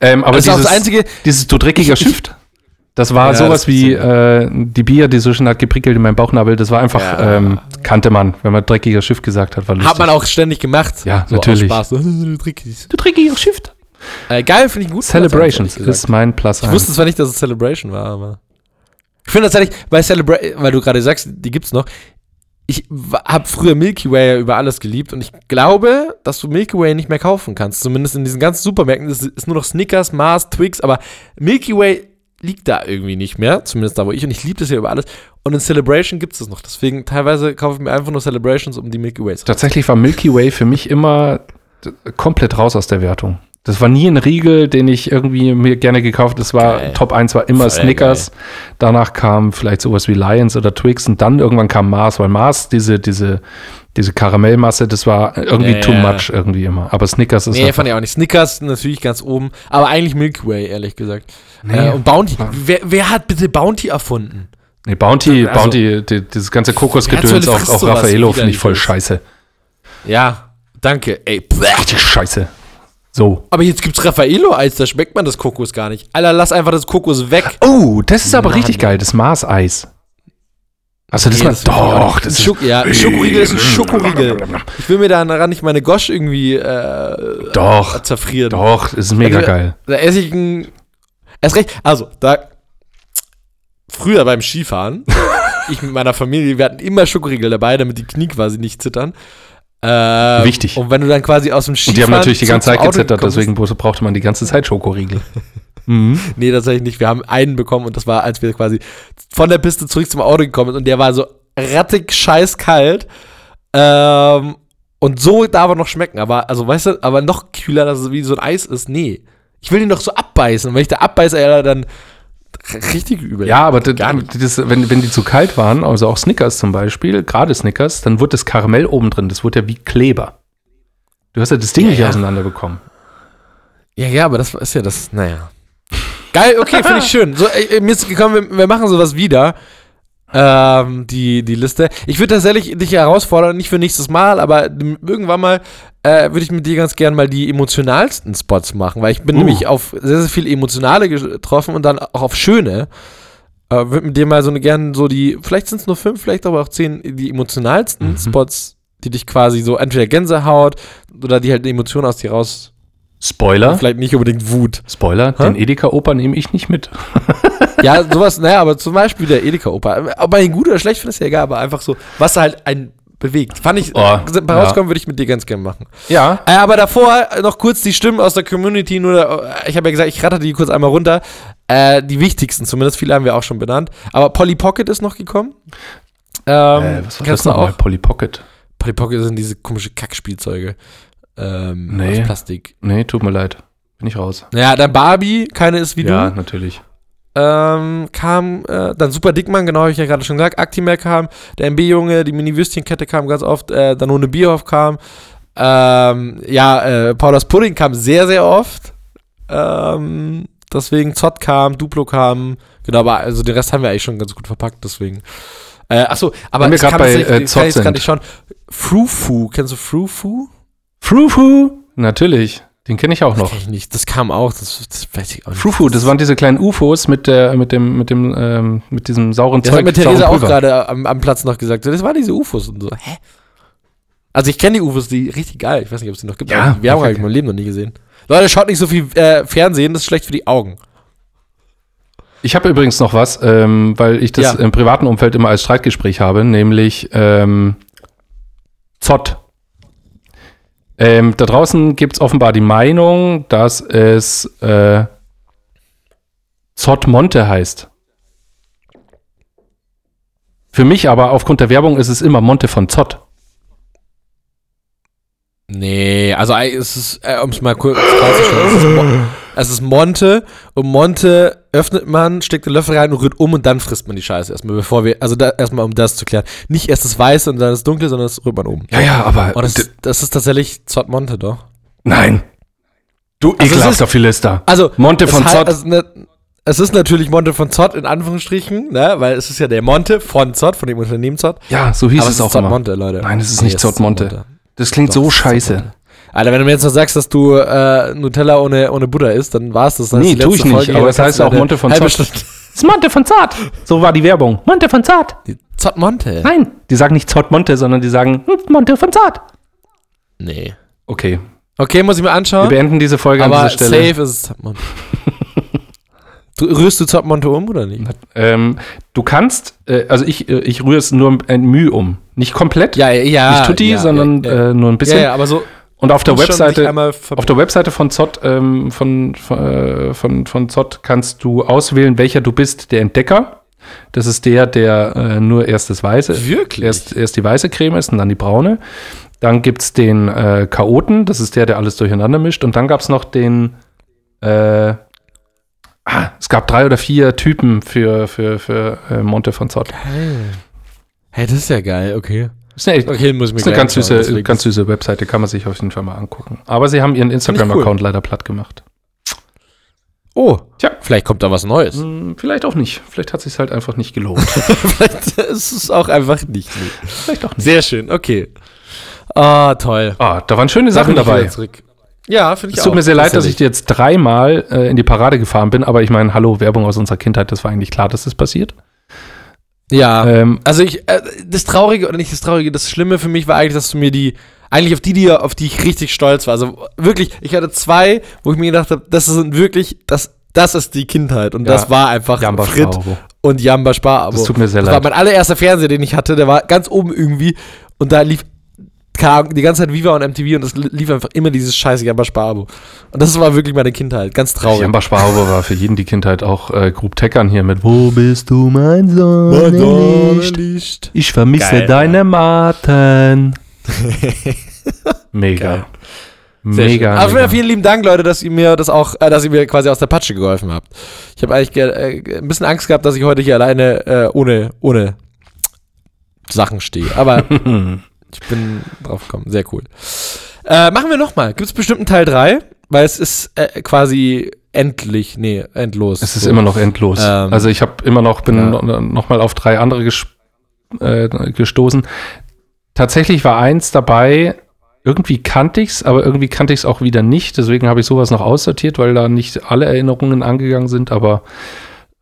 Speaker 3: Ähm, aber
Speaker 1: Das ist auch
Speaker 3: dieses,
Speaker 1: das einzige.
Speaker 3: dieses du dreckiger Schiff, das war
Speaker 1: Ja,
Speaker 3: sowas
Speaker 1: das
Speaker 3: wie äh, die Bier, die so schön hat geprickelt in meinem Bauchnabel. Das war einfach,
Speaker 1: Ja.
Speaker 3: ähm, kannte man, wenn man dreckiger Schiff gesagt hat, war lustig.
Speaker 1: Hat man auch ständig gemacht.
Speaker 3: Ja,
Speaker 1: so
Speaker 3: natürlich.
Speaker 1: Spaß.
Speaker 3: Du dreckiger Schiff.
Speaker 1: Äh, geil, finde ich gut.
Speaker 3: Celebrations ist mein Platz
Speaker 1: Ich wusste
Speaker 3: 1.
Speaker 1: zwar nicht, dass es Celebration war, aber. Ich finde tatsächlich, weil Celebra weil du gerade sagst, die gibt's noch. Ich habe früher Milky Way ja über alles geliebt und ich glaube, dass du Milky Way nicht mehr kaufen kannst. Zumindest in diesen ganzen Supermärkten. Es ist nur noch Snickers, Mars, Twix, aber Milky Way liegt da irgendwie nicht mehr. Zumindest da, wo ich. Und ich liebe das ja über alles. Und in Celebration gibt es das noch. Deswegen teilweise kaufe ich mir einfach nur Celebrations um die Milky Ways.
Speaker 3: Tatsächlich war Milky Way für mich immer komplett raus aus der Wertung. Das war nie ein Riegel, den ich irgendwie mir gerne gekauft. Das war
Speaker 1: Geil.
Speaker 3: Top 1 war immer
Speaker 1: Voll
Speaker 3: Snickers. Danach kam vielleicht sowas wie Lions oder Twix und dann irgendwann kam Mars, weil Mars diese diese diese Karamellmasse, das war irgendwie
Speaker 1: Ja,
Speaker 3: too
Speaker 1: ja.
Speaker 3: much irgendwie immer. Aber Snickers ist
Speaker 1: Nee, fand ich auch nicht. Snickers natürlich ganz oben, aber eigentlich Milky Way, ehrlich gesagt.
Speaker 3: Nee.
Speaker 1: Äh, und Bounty. Wer, wer hat bitte Bounty erfunden?
Speaker 3: Nee, Bounty,
Speaker 1: Also-
Speaker 3: Bounty, die, dieses ganze Kokosgedöns auf
Speaker 1: sowas
Speaker 3: Raffaello finde ich voll scheiße.
Speaker 1: Ja, danke. Ey.
Speaker 3: Richtig scheiße. So.
Speaker 1: Aber jetzt gibt's Raffaello-Eis, da schmeckt man das Kokos gar nicht. Alter, lass einfach das Kokos weg.
Speaker 3: Oh, das ist aber
Speaker 1: Mann.
Speaker 3: richtig geil, das Mars-Eis. Also das
Speaker 1: Nee, das
Speaker 3: doch, das ist,
Speaker 1: Schoko, ja, ein Schokoriegel ist ein Schokoriegel. Ich will mir daran nicht meine Gosch irgendwie äh,
Speaker 3: doch,
Speaker 1: zerfrieren.
Speaker 3: doch, das ist mega
Speaker 1: Also,
Speaker 3: geil.
Speaker 1: Da esse ich ein. Erst recht. Also, da. Früher beim Skifahren, ich mit meiner Familie, wir hatten immer Schokoriegel dabei, damit die Knie quasi nicht zittern. Ähm,
Speaker 3: Wichtig.
Speaker 1: Und wenn du dann quasi aus dem Skifahren.
Speaker 3: Und die haben natürlich die ganze Zeit gezittert, deswegen brauchte man die ganze Zeit Schokoriegel. mhm.
Speaker 1: Nee, tatsächlich nicht. Wir haben einen bekommen und das war, als wir quasi von der Piste zurück zum Auto gekommen sind und der war so rattig scheiß kalt. Ähm, und so darf er noch schmecken. Aber, also, weißt du, aber noch kühler, dass es wie so ein Eis ist. Nee. Ich will den doch so abbeißen. Und wenn ich da abbeiße, dann richtig übel.
Speaker 3: Ja, aber das, das, wenn, wenn die zu kalt waren, also auch Snickers zum Beispiel, gerade Snickers, dann wurde das Karamell oben drin, das wurde ja wie Kleber. Du hast ja das Ding
Speaker 1: Ja,
Speaker 3: nicht
Speaker 1: ja.
Speaker 3: auseinanderbekommen.
Speaker 1: Ja, ja, aber das ist ja das, naja. Geil, okay, finde ich schön. So, ey, mir ist gekommen, wir, wir machen sowas wieder. Ähm, die, die Liste. Ich würde tatsächlich dich herausfordern, nicht für nächstes Mal, aber irgendwann mal äh, würde ich mit dir ganz gern mal die emotionalsten Spots machen, weil ich bin
Speaker 3: Uh.
Speaker 1: nämlich auf sehr, sehr viele emotionale getroffen und dann auch auf schöne. Äh, würde mit dir mal so eine gern so die, vielleicht sind es nur fünf, vielleicht aber auch zehn, die emotionalsten
Speaker 3: Mhm.
Speaker 1: Spots, die dich quasi so entweder Gänsehaut oder die halt eine Emotion aus dir raus,
Speaker 3: Spoiler,
Speaker 1: vielleicht nicht unbedingt Wut.
Speaker 3: Spoiler,
Speaker 1: Hä?
Speaker 3: den Edeka-Opa nehme ich nicht mit.
Speaker 1: Ja, sowas, naja, aber zum Beispiel der Edeka-Opa. Ob man ihn gut oder schlecht findet, ist ja egal, aber einfach so, was halt einen bewegt. Fand ich,
Speaker 3: Oh,
Speaker 1: äh, bei rauskommen würde ich mit dir ganz gerne machen.
Speaker 3: Ja.
Speaker 1: Äh, aber davor noch kurz die Stimmen aus der Community, nur, äh, ich habe ja gesagt, ich ratter die kurz einmal runter. Äh, die wichtigsten zumindest, viele haben wir auch schon benannt. Aber Polly Pocket ist noch gekommen. Ähm,
Speaker 3: äh, was war das nochmal?
Speaker 1: auch?
Speaker 3: Polly Pocket.
Speaker 1: Polly Pocket sind diese komische Kackspielzeuge. Ähm,
Speaker 3: Nee.
Speaker 1: aus Plastik.
Speaker 3: Nee, tut mir leid. Bin ich raus.
Speaker 1: Naja, dann Barbie, keine ist wie
Speaker 3: ja,
Speaker 1: du.
Speaker 3: natürlich.
Speaker 1: ähm, kam äh, dann Super Dickmann, genau, habe ich ja gerade schon gesagt. Actimel kam, der MB-Junge, die Mini-Würstchenkette kam ganz oft, äh, Danone Bierhoff kam. Ähm, ja, äh, Paulas Pudding kam sehr, sehr oft. Ähm, deswegen Zott kam, Duplo kam. Genau, aber also den Rest haben wir eigentlich schon ganz gut verpackt, deswegen. Äh, achso, aber
Speaker 3: Wenn wir
Speaker 1: kam
Speaker 3: bei, äh,
Speaker 1: kann
Speaker 3: Zott
Speaker 1: gerade
Speaker 3: sind.
Speaker 1: schauen. Frufu, kennst du Frufu?
Speaker 3: Frufu. Natürlich. Den kenne ich auch noch.
Speaker 1: Kenn ich nicht, das kam auch, das, das weiß ich auch nicht.
Speaker 3: Frufu, das waren diese kleinen UFOs mit der, mit dem, mit dem, ähm, mit diesem sauren
Speaker 1: Das
Speaker 3: Zeug.
Speaker 1: hat mir Theresa auch gerade am, am Platz noch gesagt. Das waren diese UFOs und so. Hä? Also ich kenne die UFOs, die richtig geil. Ich weiß nicht, ob es die noch gibt.
Speaker 3: Ja,
Speaker 1: wir haben eigentlich mein Leben noch nie gesehen. Leute, schaut nicht so viel äh, Fernsehen, das ist schlecht für die Augen.
Speaker 3: Ich habe übrigens noch was, ähm, weil ich das
Speaker 1: Ja.
Speaker 3: im privaten Umfeld immer als Streitgespräch habe, nämlich ähm, Zott. Ähm, da draußen gibt es offenbar die Meinung, dass es äh, Zott Monte heißt. Für mich aber aufgrund der Werbung ist es immer Monte von Zott.
Speaker 1: Nee, also ei- es ist, äh, um es mal kurz klarzustellen, es ist, Mo es ist Monte und Monte öffnet man, steckt den Löffel rein und rührt um und dann frisst man die Scheiße erstmal, bevor wir, also da, erstmal um das zu klären. Nicht erst das Weiße und dann das Dunkle, sondern das rührt man um.
Speaker 3: Ja, ja, aber
Speaker 1: Und das, das ist tatsächlich Zott Monte, doch.
Speaker 3: nein. Du
Speaker 1: Also es
Speaker 3: ekelhafter
Speaker 1: ist-
Speaker 3: Philister.
Speaker 1: Also,
Speaker 3: Monte
Speaker 1: es
Speaker 3: von Zott.
Speaker 1: Also, ne, es ist natürlich Monte von Zott in Anführungsstrichen, ne, weil es ist ja der Monte von Zott, von dem Unternehmen Zott.
Speaker 3: ja, so hieß es
Speaker 1: ist
Speaker 3: auch
Speaker 1: Zott
Speaker 3: immer.
Speaker 1: Monte, Leute.
Speaker 3: Nein, es ist
Speaker 1: Nee,
Speaker 3: nicht Zott Monte. Das klingt
Speaker 1: Doch,
Speaker 3: so
Speaker 1: es ist
Speaker 3: scheiße.
Speaker 1: Alter, wenn du mir jetzt noch sagst, dass du äh, Nutella ohne, ohne Butter isst, dann war es das.
Speaker 3: Nee,
Speaker 1: ist die
Speaker 3: tu
Speaker 1: letzte
Speaker 3: ich nicht,
Speaker 1: Folge,
Speaker 3: aber es heißt auch Monte von Zott.
Speaker 1: Stunde-
Speaker 3: Das ist Monte von Zart. So war die Werbung. Monte von Zart.
Speaker 1: Zott Monte?
Speaker 3: Nein, die sagen nicht Zott Monte, sondern die sagen hm, Monte von Zart.
Speaker 1: Nee.
Speaker 3: Okay,
Speaker 1: Okay, muss ich mir
Speaker 3: wir
Speaker 1: anschauen.
Speaker 3: beenden diese Folge
Speaker 1: aber
Speaker 3: an dieser Stelle.
Speaker 1: safe ist es Zott Monte. du, rührst du Zott Monte um oder nicht?
Speaker 3: Ähm, du kannst, äh, also ich, äh, ich rühre es nur ein Mühe um. Nicht komplett,
Speaker 1: Ja, ja.
Speaker 3: nicht tutti,
Speaker 1: ja,
Speaker 3: sondern
Speaker 1: ja, ja.
Speaker 3: Äh, nur ein bisschen.
Speaker 1: ja, ja, aber so.
Speaker 3: Und auf der Webseite, auf der Webseite von Zott, ähm, von, von, äh, von, von Zott kannst du auswählen, welcher du bist, der Entdecker. Das ist der, der äh, nur erst das Weiße,
Speaker 1: Wirklich?
Speaker 3: erst, erst die weiße Creme ist und dann die braune. Dann gibt es den äh, Chaoten, das ist der, der alles durcheinander mischt. Und dann gab es noch den, äh, ah, es gab drei oder vier Typen für, für, für äh, Monte von Zott.
Speaker 1: Hey. hey, das ist ja geil, okay.
Speaker 3: Das ist eine, echt,
Speaker 1: Okay, muss ich mir
Speaker 3: ist eine ganz süße,
Speaker 1: deswegen
Speaker 3: ganz süße Webseite, kann man sich auf jeden Fall mal angucken. Aber sie haben ihren Instagram-Account leider platt gemacht.
Speaker 1: Oh,
Speaker 3: Tja.
Speaker 1: vielleicht kommt da was Neues.
Speaker 3: Hm, Vielleicht auch nicht. Vielleicht hat sich halt einfach nicht gelohnt.
Speaker 1: vielleicht ist es auch einfach nicht. Nee.
Speaker 3: Vielleicht auch nicht.
Speaker 1: Sehr schön, okay. Ah, toll.
Speaker 3: Ah, da waren schöne Sachen
Speaker 1: Da bin ich
Speaker 3: dabei.
Speaker 1: Ja, finde ich
Speaker 3: Es
Speaker 1: auch.
Speaker 3: tut mir sehr leid, dass ich dir jetzt dreimal äh, in die Parade gefahren bin, aber ich meine, hallo, Werbung aus unserer Kindheit, das war eigentlich klar, dass das passiert.
Speaker 1: Ja.
Speaker 3: Ähm,
Speaker 1: Also ich, äh, das Traurige, oder nicht das Traurige, das Schlimme für mich war eigentlich, dass du mir die, eigentlich auf die, die, auf die ich richtig stolz war. Also wirklich, ich hatte zwei, wo ich mir gedacht habe, das sind wirklich, das, das ist die Kindheit. Und
Speaker 3: Ja.
Speaker 1: das war einfach
Speaker 3: Jamba
Speaker 1: Frit
Speaker 3: Sparabo.
Speaker 1: und Jamba Sparabo.
Speaker 3: Das tut mir sehr
Speaker 1: das
Speaker 3: leid.
Speaker 1: war mein allererster Fernseher, den ich hatte, der war ganz oben irgendwie und da lief Ahnung, die ganze Zeit Viva und MTV und es lief einfach immer dieses scheiße Jamba Sparabo. Und das war wirklich meine Kindheit, ganz traurig.
Speaker 3: Jamba Sparabo war für jeden die Kindheit auch äh, Grub Teckern hier mit Wo bist du, mein Sohn? Nicht?
Speaker 1: Licht.
Speaker 3: Ich vermisse
Speaker 1: Geil,
Speaker 3: deine Maten. Mega.
Speaker 1: Geil. Sehr
Speaker 3: Mega.
Speaker 1: schön. Aber
Speaker 3: mega.
Speaker 1: vielen lieben Dank, Leute, dass ihr mir das auch, äh, dass ihr mir quasi aus der Patsche geholfen habt. Ich habe eigentlich ge- äh, ein bisschen Angst gehabt, dass ich heute hier alleine äh, ohne, ohne Sachen stehe. Aber ich bin drauf gekommen. Sehr cool. Äh, machen wir nochmal. Gibt es bestimmt einen Teil 3? Weil es ist äh, quasi endlich, nee, endlos.
Speaker 3: Es ist
Speaker 1: So.
Speaker 3: immer noch endlos.
Speaker 1: Ähm,
Speaker 3: also ich habe immer noch, bin
Speaker 1: ja.
Speaker 3: no, noch mal auf drei andere ges äh, gestoßen. Tatsächlich war eins dabei, irgendwie kannte ich's, aber irgendwie kannte ich's auch wieder nicht. Deswegen habe ich sowas noch aussortiert, weil da nicht alle Erinnerungen angegangen sind, aber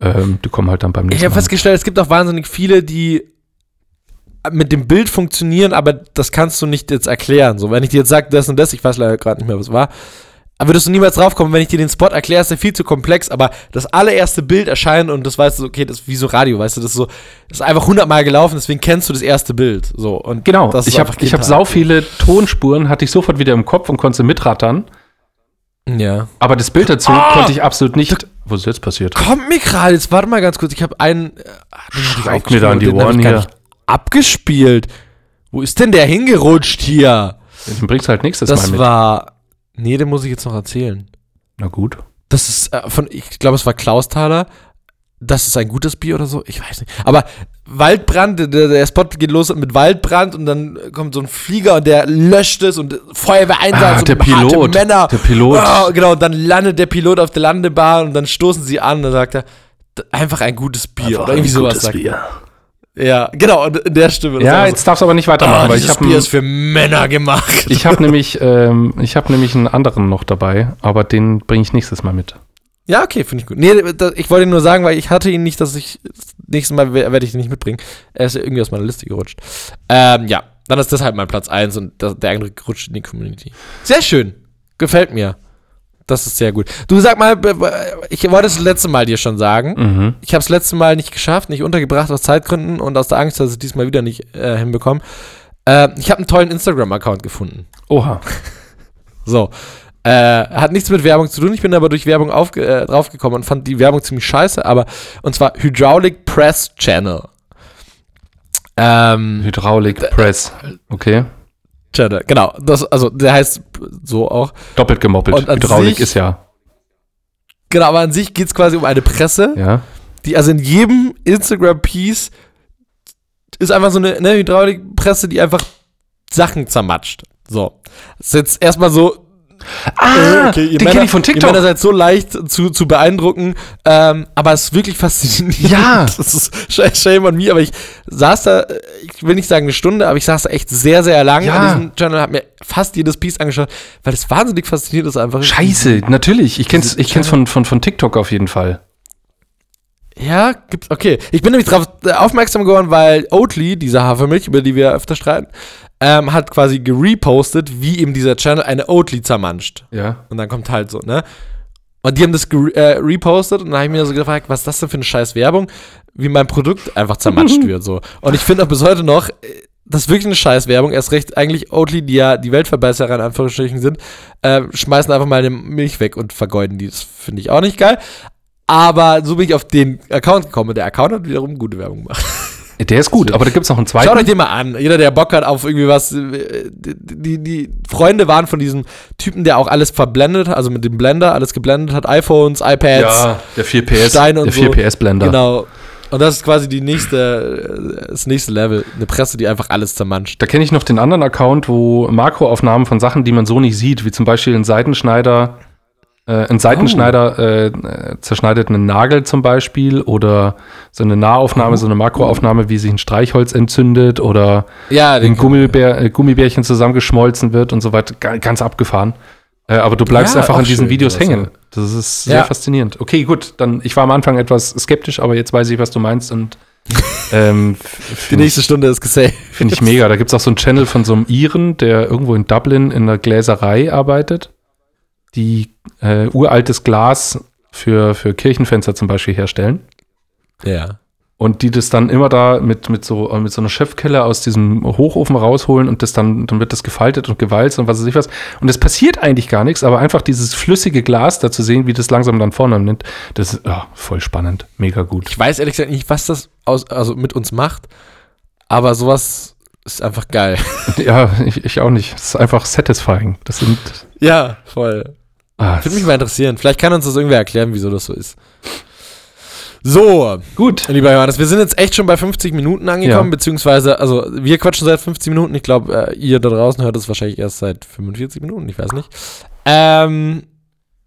Speaker 3: ähm, die kommen halt dann beim
Speaker 1: Ich
Speaker 3: nächsten
Speaker 1: habe
Speaker 3: Mal.
Speaker 1: festgestellt, es gibt auch wahnsinnig viele, die mit dem Bild funktionieren, aber das kannst du nicht jetzt erklären. So, wenn ich dir jetzt sage, das und das, ich weiß leider gerade nicht mehr, was war, aber würdest du niemals draufkommen, wenn ich dir den Spot erkläre, ist der viel zu komplex, aber das allererste Bild erscheint und das weißt du, okay, das ist wie so Radio, weißt du, das ist so, das ist einfach hundertmal gelaufen, deswegen kennst du das erste Bild. So, und
Speaker 3: Genau,
Speaker 1: das
Speaker 3: ich habe ich hab sau viele Tonspuren, hatte ich sofort wieder im Kopf und konnte mitrattern.
Speaker 1: Ja.
Speaker 3: Aber das Bild dazu
Speaker 1: Ah!
Speaker 3: konnte ich absolut nicht. Was ist jetzt passiert?
Speaker 1: Kommt mir gerade, jetzt warte mal ganz kurz, ich habe einen. Äh,
Speaker 3: Schreibt mir da an die Ohren hier.
Speaker 1: Abgespielt. Wo ist denn der hingerutscht hier?
Speaker 3: Den bringst du halt nächstes
Speaker 1: Das
Speaker 3: Mal mit.
Speaker 1: war. Nee, den muss ich jetzt noch erzählen.
Speaker 3: Na gut.
Speaker 1: Das ist äh, von, ich glaube, es war Klausthaler. Das ist ein gutes Bier oder so. Ich weiß nicht. Aber Waldbrand, der, der Spot geht los mit Waldbrand und dann kommt so ein Flieger und der löscht es und Feuerwehreinsatz
Speaker 3: Ah,
Speaker 1: und
Speaker 3: der
Speaker 1: harte
Speaker 3: Pilot.
Speaker 1: Männer.
Speaker 3: Der Pilot.
Speaker 1: Oh, genau, und dann landet der Pilot auf der Landebahn und dann stoßen sie an und dann sagt er, "D- einfach ein gutes Bier oder irgendwie sowas sagt er. Ja, genau, in der Stimme. Das
Speaker 3: Ja, jetzt darfst du aber nicht weitermachen,
Speaker 1: oh,
Speaker 3: weil ich habe
Speaker 1: Bier ist für Männer gemacht.
Speaker 3: ich habe nämlich ähm, ich habe nämlich einen anderen noch dabei, aber den bringe ich nächstes Mal mit.
Speaker 1: Ja, okay, finde ich gut. Nee, da, ich wollte nur sagen, weil ich hatte ihn nicht, dass ich das nächste Mal we- werde ich ihn nicht mitbringen. Er ist ja irgendwie aus meiner Liste gerutscht. Ähm, ja, dann ist das halt mein Platz 1 und das, der andere rutscht in die Community. Sehr schön. Gefällt mir. Das ist sehr gut. Du sag mal, ich wollte es das letzte Mal dir schon sagen.
Speaker 3: Mhm.
Speaker 1: Ich habe es letzte Mal nicht geschafft, nicht untergebracht aus Zeitgründen und aus der Angst, dass ich es diesmal wieder nicht äh, hinbekomme. Äh, ich habe einen tollen Instagram-Account gefunden.
Speaker 3: Oha.
Speaker 1: So. Äh, hat nichts mit Werbung zu tun. Ich bin aber durch Werbung äh, draufgekommen und fand die Werbung ziemlich scheiße, aber und zwar Hydraulic Press Channel. Ähm,
Speaker 3: Hydraulik Press. Okay.
Speaker 1: Channel, genau. Das, also der heißt so auch.
Speaker 3: Doppelt gemoppelt.
Speaker 1: Und
Speaker 3: Hydraulik
Speaker 1: sich-
Speaker 3: ist ja.
Speaker 1: Genau, aber an sich geht es quasi um eine Presse,
Speaker 3: Ja.
Speaker 1: die also in jedem Instagram-Piece ist einfach so eine, eine Hydraulikpresse, die einfach Sachen zermatscht. So. Das ist jetzt erstmal so,
Speaker 3: Ah,
Speaker 1: okay, ihr
Speaker 3: den kenne ich von
Speaker 1: Ihr
Speaker 3: TikTok.
Speaker 1: Männer seid so leicht zu, zu beeindrucken, ähm, aber es ist wirklich faszinierend.
Speaker 3: Ja.
Speaker 1: Das ist sh- shame on me, aber ich saß da, äh, ich will nicht sagen eine Stunde, aber ich saß da echt sehr, sehr lang
Speaker 3: Ja.
Speaker 1: an diesem Channel, hab mir fast jedes Piece angeschaut, weil es wahnsinnig faszinierend ist einfach.
Speaker 3: Scheiße, natürlich. Ich kenn's, ich kenn's von, von, von TikTok auf jeden Fall.
Speaker 1: Ja, gibt's, okay. Ich bin nämlich darauf äh, aufmerksam geworden, weil Oatly, diese Hafermilch, über die wir öfter streiten, ähm, hat quasi gerepostet, wie eben dieser Channel eine Oatly zermanscht.
Speaker 3: Ja.
Speaker 1: Und dann kommt halt so, ne? Und die haben das äh, repostet und dann habe ich mir so gefragt, was ist das denn für eine scheiß Werbung, wie mein Produkt einfach zermatscht wird, so. Und ich finde auch bis heute noch, äh, das ist wirklich eine scheiß Werbung. Erst recht eigentlich Oatly, die ja die Weltverbesserer in Anführungsstrichen sind, äh, schmeißen einfach mal eine Milch weg und vergeuden die. Das finde ich auch nicht geil. Aber so bin ich auf den Account gekommen. und Der Account hat wiederum gute Werbung gemacht.
Speaker 3: Der ist gut, aber da gibt's noch einen
Speaker 1: Schaut euch
Speaker 3: zweiten.
Speaker 1: den mal an. Jeder, der Bock hat auf irgendwie was. äh, Die, die, Freunde waren von diesem Typen, der auch alles verblendet hat, also mit dem Blender alles geblendet hat. iPhones, iPads.
Speaker 3: Ja, der 4 PS,
Speaker 1: Stein und
Speaker 3: der 4
Speaker 1: so. Genau. Und das ist quasi die nächste, äh, das nächste Level. Eine Presse, die einfach alles zermanscht.
Speaker 3: Da kenne ich noch den anderen Account, wo Makroaufnahmen von Sachen, die man so nicht sieht, wie zum Beispiel ein Seitenschneider Äh, ein Seitenschneider äh, äh, zerschneidet einen Nagel zum Beispiel oder so eine Nahaufnahme, so eine Makroaufnahme, wie sich ein Streichholz entzündet oder
Speaker 1: Ja,
Speaker 3: ein Gummibär, äh, Gummibärchen zusammengeschmolzen wird und so weiter. Ga- Ganz abgefahren. Äh, aber du bleibst
Speaker 1: Ja,
Speaker 3: einfach an diesen
Speaker 1: schön,
Speaker 3: Videos
Speaker 1: sowas,
Speaker 3: hängen. Das ist sehr
Speaker 1: Ja.
Speaker 3: faszinierend. Okay, gut, dann ich war am Anfang etwas skeptisch, aber jetzt weiß ich, was du meinst und ähm,
Speaker 1: Die
Speaker 3: finde ich,
Speaker 1: nächste Stunde ist gesaved.
Speaker 3: find ich mega. Da gibt es auch so einen Channel von so einem Iren, der irgendwo in Dublin in einer Gläserei arbeitet, die äh, uraltes Glas für, für Kirchenfenster zum Beispiel herstellen.
Speaker 1: Ja.
Speaker 3: Und die das dann immer da mit, mit, so, mit so einer Schöpfkelle aus diesem Hochofen rausholen und das dann, dann wird das gefaltet und gewalzt und was weiß ich was. Und es passiert eigentlich gar nichts, aber einfach dieses flüssige Glas da zu sehen, wie das langsam dann vorne nimmt, das ist ja, voll spannend. Mega gut.
Speaker 1: Ich weiß ehrlich gesagt nicht, was das aus, also mit uns macht, aber sowas ist einfach geil.
Speaker 3: Ja, ich, ich auch nicht. Es ist einfach satisfying. Das sind.
Speaker 1: Ja, voll.
Speaker 3: Ah,
Speaker 1: Würde mich mal interessieren. Vielleicht kann uns das irgendwer erklären, wieso das so ist. So,
Speaker 3: gut.
Speaker 1: lieber Johannes, wir sind jetzt echt schon bei 50 Minuten angekommen,
Speaker 3: Ja.
Speaker 1: beziehungsweise, also wir quatschen seit 50 Minuten. Ich glaube, äh, ihr da draußen hört es wahrscheinlich erst seit 45 Minuten, ich weiß nicht. Ähm,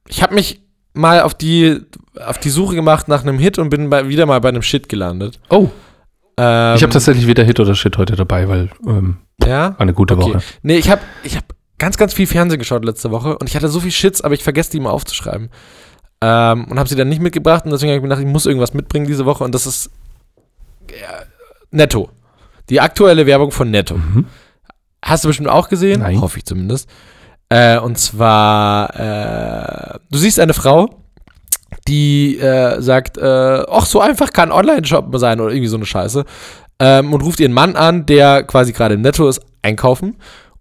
Speaker 1: ich habe mich mal auf die, auf die Suche gemacht nach einem Hit und bin bei, wieder mal bei einem Shit gelandet.
Speaker 3: Oh,
Speaker 1: Ähm,
Speaker 3: ich habe tatsächlich weder Hit oder Shit heute dabei, weil ähm,
Speaker 1: Ja?
Speaker 3: eine gute
Speaker 1: Okay.
Speaker 3: Woche.
Speaker 1: Nee, ich habe ich hab ganz, ganz viel Fernsehen geschaut letzte Woche und ich hatte so viel Shits, aber ich vergesse die immer aufzuschreiben. Ähm, und habe sie dann nicht mitgebracht und deswegen habe ich mir gedacht, ich muss irgendwas mitbringen diese Woche und das ist ja, Netto. Die aktuelle Werbung von Netto.
Speaker 3: Mhm.
Speaker 1: Hast du bestimmt auch gesehen?
Speaker 3: Nein.
Speaker 1: Hoffe ich zumindest. Äh, und zwar, äh, du siehst eine Frau, die äh, sagt, äh, ach, so einfach kann Online-Shoppen sein oder irgendwie so eine Scheiße. Ähm, und ruft ihren Mann an, der quasi gerade im Netto ist, einkaufen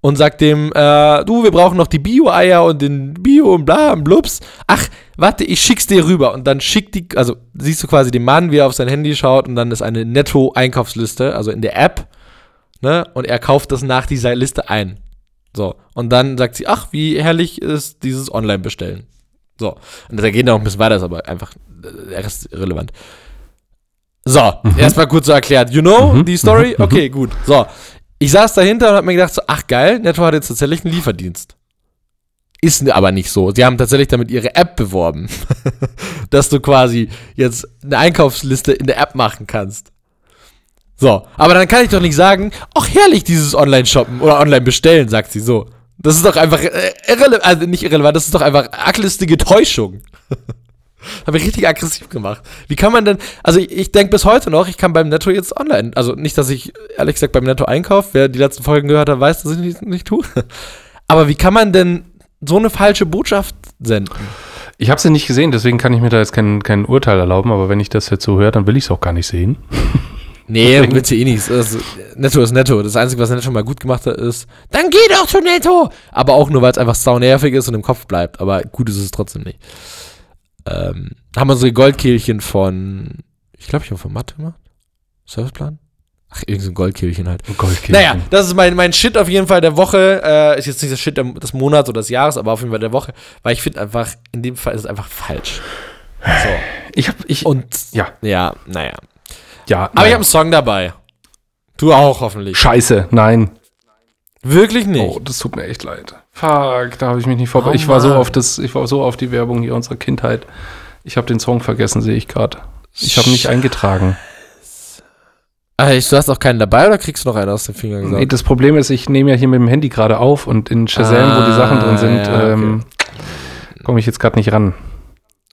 Speaker 1: und sagt dem, äh, du, wir brauchen noch die Bio-Eier und den Bio und bla und blups. Ach, warte, ich schick's dir rüber. Und dann schickt die, also siehst du quasi den Mann, wie er auf sein Handy schaut und dann ist eine Netto-Einkaufsliste, also in der App, ne? Und er kauft das nach dieser Liste ein. So. Und dann sagt sie, ach, wie herrlich ist dieses Online-Bestellen. So. Und da geht noch ein bisschen weiter, ist aber einfach, der Rest ist irrelevant. So, erstmal kurz so erklärt. You know
Speaker 3: Mhm,
Speaker 1: die Story?
Speaker 3: mhm, mhm.
Speaker 1: Okay, gut. So. Ich saß dahinter und hab mir gedacht, so, ach geil, Netto hat jetzt tatsächlich einen Lieferdienst. Ist aber nicht so. Sie haben tatsächlich damit ihre App beworben, dass du quasi jetzt eine Einkaufsliste in der App machen kannst. So, aber dann kann ich doch nicht sagen, ach herrlich, dieses Online-Shoppen oder Online-Bestellen, sagt sie so. Das ist doch einfach äh, irrelevant, also nicht irrelevant, das ist doch einfach arglistige Täuschung. Habe ich richtig aggressiv gemacht. Wie kann man denn, also ich, ich denke bis heute noch, ich kann beim Netto jetzt online, also nicht, dass ich ehrlich gesagt beim Netto einkaufe, wer die letzten Folgen gehört hat, weiß, dass ich nicht, nicht tue. Aber wie kann man denn so eine falsche Botschaft senden?
Speaker 3: Ich habe sie nicht gesehen, deswegen kann ich mir da jetzt kein, kein Urteil erlauben, aber wenn ich das jetzt so höre, dann will ich es auch gar nicht sehen.
Speaker 1: Nee, willst du eh nicht. Also, Netto ist Netto. Das Einzige, was Netto mal gut gemacht hat, ist, dann geh doch zu Netto! Aber auch nur, weil es einfach sau nervig ist und im Kopf bleibt. Aber gut ist es trotzdem nicht. Ähm, haben wir unsere Goldkehlchen von, ich glaube, ich habe von Mathe gemacht. Serviceplan? Ach, irgend so ein Goldkehlchen halt.
Speaker 3: Goldkehlchen.
Speaker 1: Naja, das ist mein, mein Shit auf jeden Fall der Woche. Äh, ist jetzt nicht das Shit des Monats oder des Jahres, aber auf jeden Fall der Woche. Weil ich finde einfach, in dem Fall ist es einfach falsch. So.
Speaker 3: Ich habe ich
Speaker 1: Und,
Speaker 3: ja,
Speaker 1: ja, naja.
Speaker 3: ja,
Speaker 1: Aber ich habe einen Song dabei. Du auch hoffentlich.
Speaker 3: Scheiße, nein.
Speaker 1: Wirklich nicht.
Speaker 3: Oh, das tut mir echt leid. Fuck, da habe ich mich nicht vorbei.
Speaker 1: Oh,
Speaker 3: ich war so auf das, ich war so auf die Werbung hier unserer Kindheit. Ich habe den Song vergessen, sehe ich gerade. Ich habe nicht eingetragen.
Speaker 1: Ah, ich- du hast auch keinen dabei oder kriegst du noch einen aus den Fingern gesagt?
Speaker 3: Nee, das Problem ist, ich nehme ja hier mit dem Handy gerade auf und in Shazam, wo die
Speaker 1: Ah,
Speaker 3: Sachen drin sind,
Speaker 1: ja, okay.
Speaker 3: ähm, komme ich jetzt gerade nicht ran.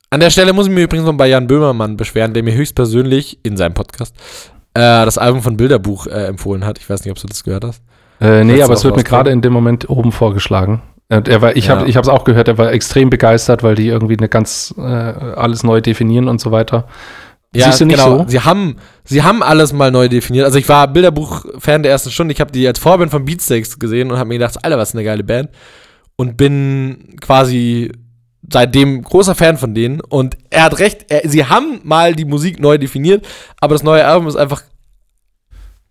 Speaker 1: An der Stelle muss ich mir übrigens noch bei Jan Böhmermann beschweren, der mir höchstpersönlich in seinem Podcast äh, das Album von Bilderbuch äh, empfohlen hat. Ich weiß nicht, ob du das gehört hast.
Speaker 3: Äh, nee, aber es wird mir gerade in dem Moment oben vorgeschlagen. Und er war, ich
Speaker 1: Ja.
Speaker 3: habe es auch gehört, er war extrem begeistert, weil die irgendwie eine ganz äh, alles neu definieren und so weiter. Siehst du nicht so?
Speaker 1: Sie haben, sie haben alles mal neu definiert. Also ich war Bilderbuch-Fan der ersten Stunde. Ich habe die als Vorband von Beatsteaks gesehen und habe mir gedacht, Alter, was eine geile Band. Und bin quasi seitdem großer Fan von denen. Und er hat recht, er, sie haben mal die Musik neu definiert, aber das neue Album ist einfach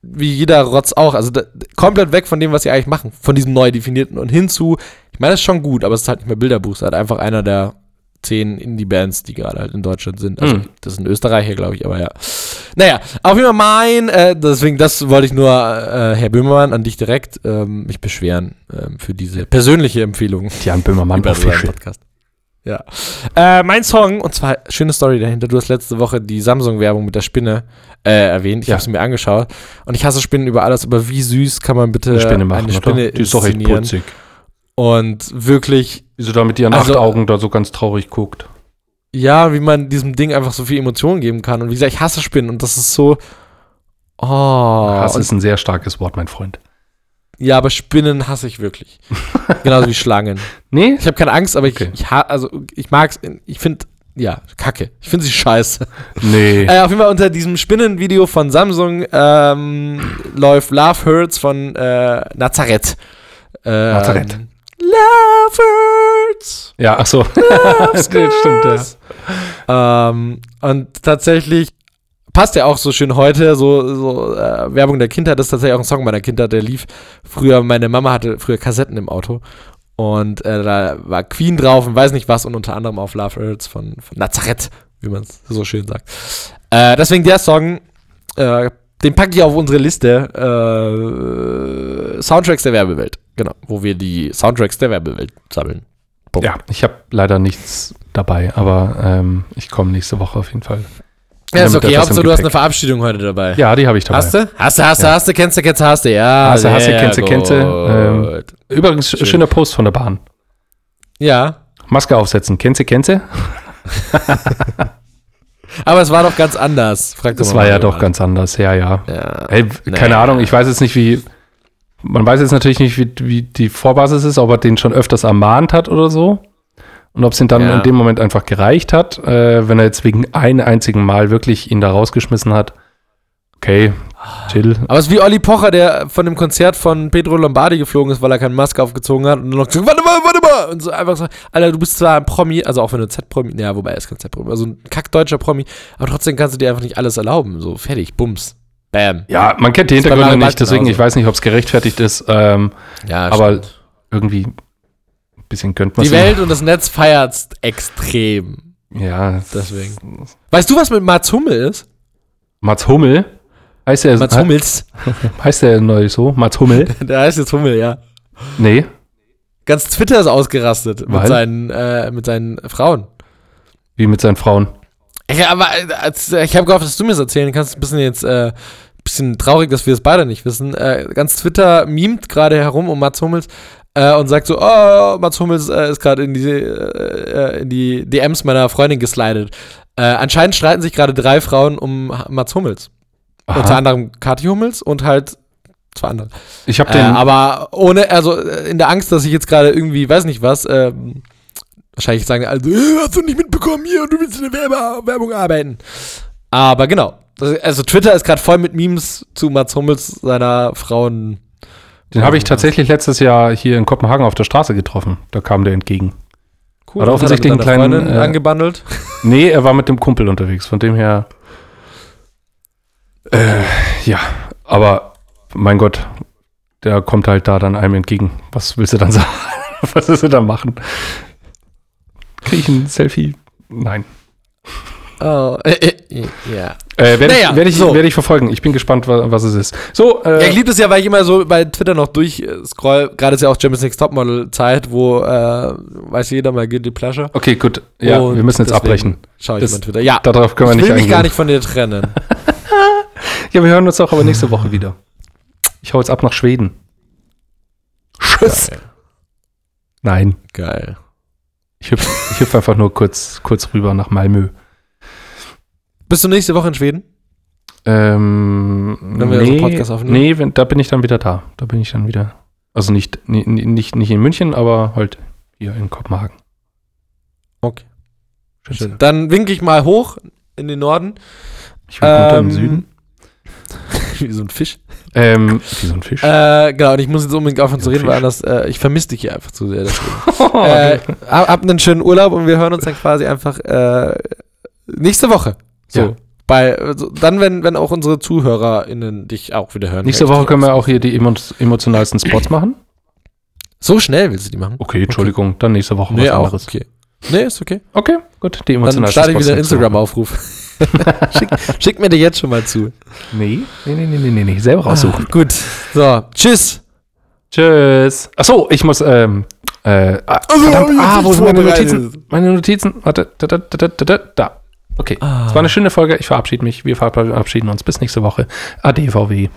Speaker 1: wie jeder Rotz auch. Also da, komplett weg von dem, was sie eigentlich machen. Von diesem neu definierten und hinzu. Ich meine, das ist schon gut, aber es ist halt nicht mehr Bilderbuch. Es ist halt einfach einer der zehn Indie-Bands, die gerade halt in Deutschland sind. Also,
Speaker 3: Hm.
Speaker 1: das ein Österreicher, glaube ich, aber ja. Naja, auf jeden Fall mein, äh, deswegen, das wollte ich nur, äh, Herr Böhmermann, an dich direkt ähm, mich beschweren ähm, für diese persönliche Empfehlung
Speaker 3: Jan Böhmermann
Speaker 1: über seinen. Podcast. Ja. Äh, mein Song, und zwar, schöne Story dahinter. Du hast letzte Woche die Samsung-Werbung mit der Spinne äh, erwähnt. Ich
Speaker 3: Ja.
Speaker 1: habe sie mir angeschaut. Und ich hasse Spinnen über alles. Aber wie süß kann man bitte
Speaker 3: Eine Spinne machen,
Speaker 1: eine Spinne?
Speaker 3: Die ist doch echt putzig.
Speaker 1: Und wirklich,
Speaker 3: Wie sie da mit ihren
Speaker 1: Also-
Speaker 3: acht Augen da so ganz traurig guckt.
Speaker 1: ja, wie man diesem Ding einfach so viel Emotionen geben kann. Und wie gesagt, ich hasse Spinnen. Und das ist so. Oh.
Speaker 3: Hass ist ein sehr starkes Wort, mein Freund.
Speaker 1: Ja, aber Spinnen hasse ich wirklich. Genauso wie Schlangen.
Speaker 3: Nee?
Speaker 1: Ich habe keine Angst, aber ich,
Speaker 3: Okay.
Speaker 1: ich, also, ich mag's. Ich finde, ja, kacke. Ich finde sie scheiße.
Speaker 3: Nee.
Speaker 1: Äh, auf jeden Fall unter diesem Spinnenvideo von Samsung ähm, läuft Love Hurts von äh, Nazareth. Ähm,
Speaker 3: Nazareth.
Speaker 1: Love Hurts.
Speaker 3: Ja, ach so. das stimmt, ja.
Speaker 1: Ähm, und tatsächlich passt ja auch so schön heute, so, so äh, Werbung der Kindheit, das ist tatsächlich auch ein Song meiner Kindheit, der lief früher, meine Mama hatte früher Kassetten im Auto und äh, da war Queen drauf und weiß nicht was und unter anderem auf Love Hurts von, von Nazareth, wie man es so schön sagt. Äh, deswegen der Song, äh, den packe ich auf unsere Liste äh, Soundtracks der Werbewelt, genau, wo wir die Soundtracks der Werbewelt sammeln. Punkt.
Speaker 3: Ja, ich habe leider nichts dabei, aber ähm, ich komme nächste Woche auf jeden Fall.
Speaker 1: Ja, ist okay, Hauptsache du hast eine. Verabschiedung heute dabei.
Speaker 3: Ja, die habe ich dabei.
Speaker 1: Hast du? Hast du, hast du,
Speaker 3: Ja.
Speaker 1: hast du, kennst du, kennst du, hast du, ja.
Speaker 3: Hast du, hast du, kennst du, kennst du, ähm. Übrigens,
Speaker 1: Schön.
Speaker 3: schöner Post von der Bahn.
Speaker 1: ja,
Speaker 3: Maske aufsetzen. Kennst du, kennst du?
Speaker 1: aber es war doch ganz anders. Frag
Speaker 3: Das war ja doch ganz anders. Ja, ja.
Speaker 1: Ja.
Speaker 3: Ey, keine
Speaker 1: Naja.
Speaker 3: Ahnung, ich weiß jetzt nicht, wie. Man weiß jetzt natürlich nicht, wie, wie die Vorbasis ist, ob er den schon öfters ermahnt hat oder so. Und ob es ihm dann
Speaker 1: Ja.
Speaker 3: in dem Moment einfach gereicht hat, äh, wenn er jetzt wegen einem einzigen Mal wirklich ihn da rausgeschmissen hat. Okay, chill.
Speaker 1: Aber es ist wie Olli Pocher, der von dem Konzert von Pedro Lombardi geflogen ist, weil er keine Maske aufgezogen hat und nur noch gesagt, warte mal, warte mal. Und so einfach so, Alter, du bist zwar ein Promi, also auch wenn du Z-Promi, ja, wobei er ist kein Z-Promi, also ein kackdeutscher Promi, aber trotzdem kannst du dir einfach nicht alles erlauben. So, fertig, bums, bam.
Speaker 3: Ja, man kennt die Hintergründe nicht, deswegen
Speaker 1: genauso.
Speaker 3: ich weiß nicht, ob es gerechtfertigt ist. Ähm,
Speaker 1: Ja,
Speaker 3: aber
Speaker 1: stimmt.
Speaker 3: irgendwie bisschen gönnt man
Speaker 1: Die Welt und das Netz feiert's extrem.
Speaker 3: Ja,
Speaker 1: Deswegen. Weißt du, was mit Mats Hummel ist?
Speaker 3: Mats Hummel. Heißt der,
Speaker 1: Mats Hummels.
Speaker 3: heißt der neu so? Mats Hummel?
Speaker 1: Der heißt jetzt Hummel, ja.
Speaker 3: Nee.
Speaker 1: Ganz Twitter ist ausgerastet mit seinen, äh, mit seinen Frauen.
Speaker 3: Wie mit seinen Frauen.
Speaker 1: Ja, aber als, äh, ich habe gehofft, dass du mir das erzählen kannst. Ein bisschen jetzt, äh, bisschen traurig, dass wir es beide nicht wissen. Äh, ganz Twitter mimt gerade herum um Mats Hummels äh, und sagt so, oh, Mats Hummels äh, ist gerade in die, äh, in die DMs meiner Freundin geslidet. Äh, anscheinend streiten sich gerade drei Frauen um Mats Hummels. Unter
Speaker 3: Aha.
Speaker 1: anderem Kathi Hummels und halt zwei andere.
Speaker 3: Ich habe
Speaker 1: Äh,
Speaker 3: den.
Speaker 1: aber ohne, also äh, in der Angst, dass ich jetzt gerade irgendwie, weiß nicht was, ähm, wahrscheinlich sagen also, äh, hast du nicht mitbekommen hier und du willst in der Werbe Werbung arbeiten. Aber genau. Also Twitter ist gerade voll mit Memes zu Mats Hummels, seiner Frauen.
Speaker 3: Den habe ich tatsächlich letztes Jahr hier in Kopenhagen auf der Straße getroffen. Da kam der entgegen.
Speaker 1: Cool.
Speaker 3: Hat offensichtlich
Speaker 1: er mit
Speaker 3: einen kleinen, äh,
Speaker 1: angebandelt.
Speaker 3: Nee, er war mit dem Kumpel unterwegs. Von dem her. Äh, ja, aber mein Gott, der kommt halt da dann einem entgegen. Was willst du dann sagen? Was willst du dann machen? Krieg ich ein Selfie? Nein.
Speaker 1: Oh, äh, äh, ja.
Speaker 3: Äh, werde
Speaker 1: Naja,
Speaker 3: ich, werd ich,
Speaker 1: so.
Speaker 3: werd ich verfolgen. Ich bin gespannt, wa- was es ist. So, äh,
Speaker 1: Ja, ich liebe das ja, weil ich immer so bei Twitter noch durchscroll. Gerade ist ja auch Champions League Topmodel-Zeit, wo, äh, weiß jeder mal, Guilty Pleasure.
Speaker 3: okay, gut. Ja,
Speaker 1: Und
Speaker 3: wir müssen jetzt abbrechen.
Speaker 1: Schau ich
Speaker 3: Das-
Speaker 1: mal Twitter. Ja,
Speaker 3: Darauf können wir
Speaker 1: ich
Speaker 3: nicht
Speaker 1: will mich
Speaker 3: eingehen.
Speaker 1: gar nicht von dir trennen.
Speaker 3: Ja, wir hören uns auch aber nächste Woche wieder. Ich hau jetzt ab nach Schweden. Tschüss.
Speaker 1: Geil.
Speaker 3: Nein,
Speaker 1: Geil.
Speaker 3: ich hüpfe ich hüpf einfach nur kurz, kurz rüber nach Malmö.
Speaker 1: Bist du nächste Woche in Schweden?
Speaker 3: Ähm,
Speaker 1: Wenn wir so einen Podcast aufnehmen?
Speaker 3: Nee, wenn, da bin ich dann wieder da. Da bin ich dann wieder. Also nicht, ni- ni- nicht, nicht in München, aber halt hier in Kopenhagen.
Speaker 1: Okay.
Speaker 3: Schön.
Speaker 1: Schön. Dann winke ich mal hoch in den Norden.
Speaker 3: Ich runter
Speaker 1: Ähm,
Speaker 3: den Süden.
Speaker 1: Wie so ein Fisch.
Speaker 3: Ähm, wie so ein Fisch.
Speaker 1: Äh, genau, und ich muss jetzt unbedingt aufhören zu reden, weil
Speaker 3: Fisch.
Speaker 1: anders, äh, ich vermisse dich hier einfach zu sehr. Äh, hab, hab einen schönen Urlaub und wir hören uns dann quasi einfach äh, nächste Woche. So.
Speaker 3: Ja.
Speaker 1: Bei, also, dann, wenn, wenn auch unsere ZuhörerInnen dich auch wieder hören.
Speaker 3: Nächste Woche können wir auch hier die emo emotionalsten Spots machen.
Speaker 1: So schnell willst du die machen?
Speaker 3: Okay, Entschuldigung, dann nächste Woche
Speaker 1: Nee,
Speaker 3: was
Speaker 1: auch.
Speaker 3: anderes.
Speaker 1: Okay. Nee, ist okay.
Speaker 3: Okay, gut, die
Speaker 1: Dann
Speaker 3: emotionalsten
Speaker 1: starte ich
Speaker 3: Spots
Speaker 1: wieder einen. Instagram-Aufruf. schick, schick mir die jetzt schon mal zu.
Speaker 3: Nee, nee, nee, nee, nee, nee, selber raussuchen.
Speaker 1: Ah, gut. So, tschüss.
Speaker 3: Tschüss. Achso, ich muss, ähm, äh, ah, verdammt,
Speaker 1: hab
Speaker 3: ah, wo sind meine. Notizen? Meine Notizen, warte, da, da, da, da, da, da. Okay, es war eine schöne Folge, ich verabschiede mich, wir verabschieden uns. Bis nächste Woche. Ade, VW.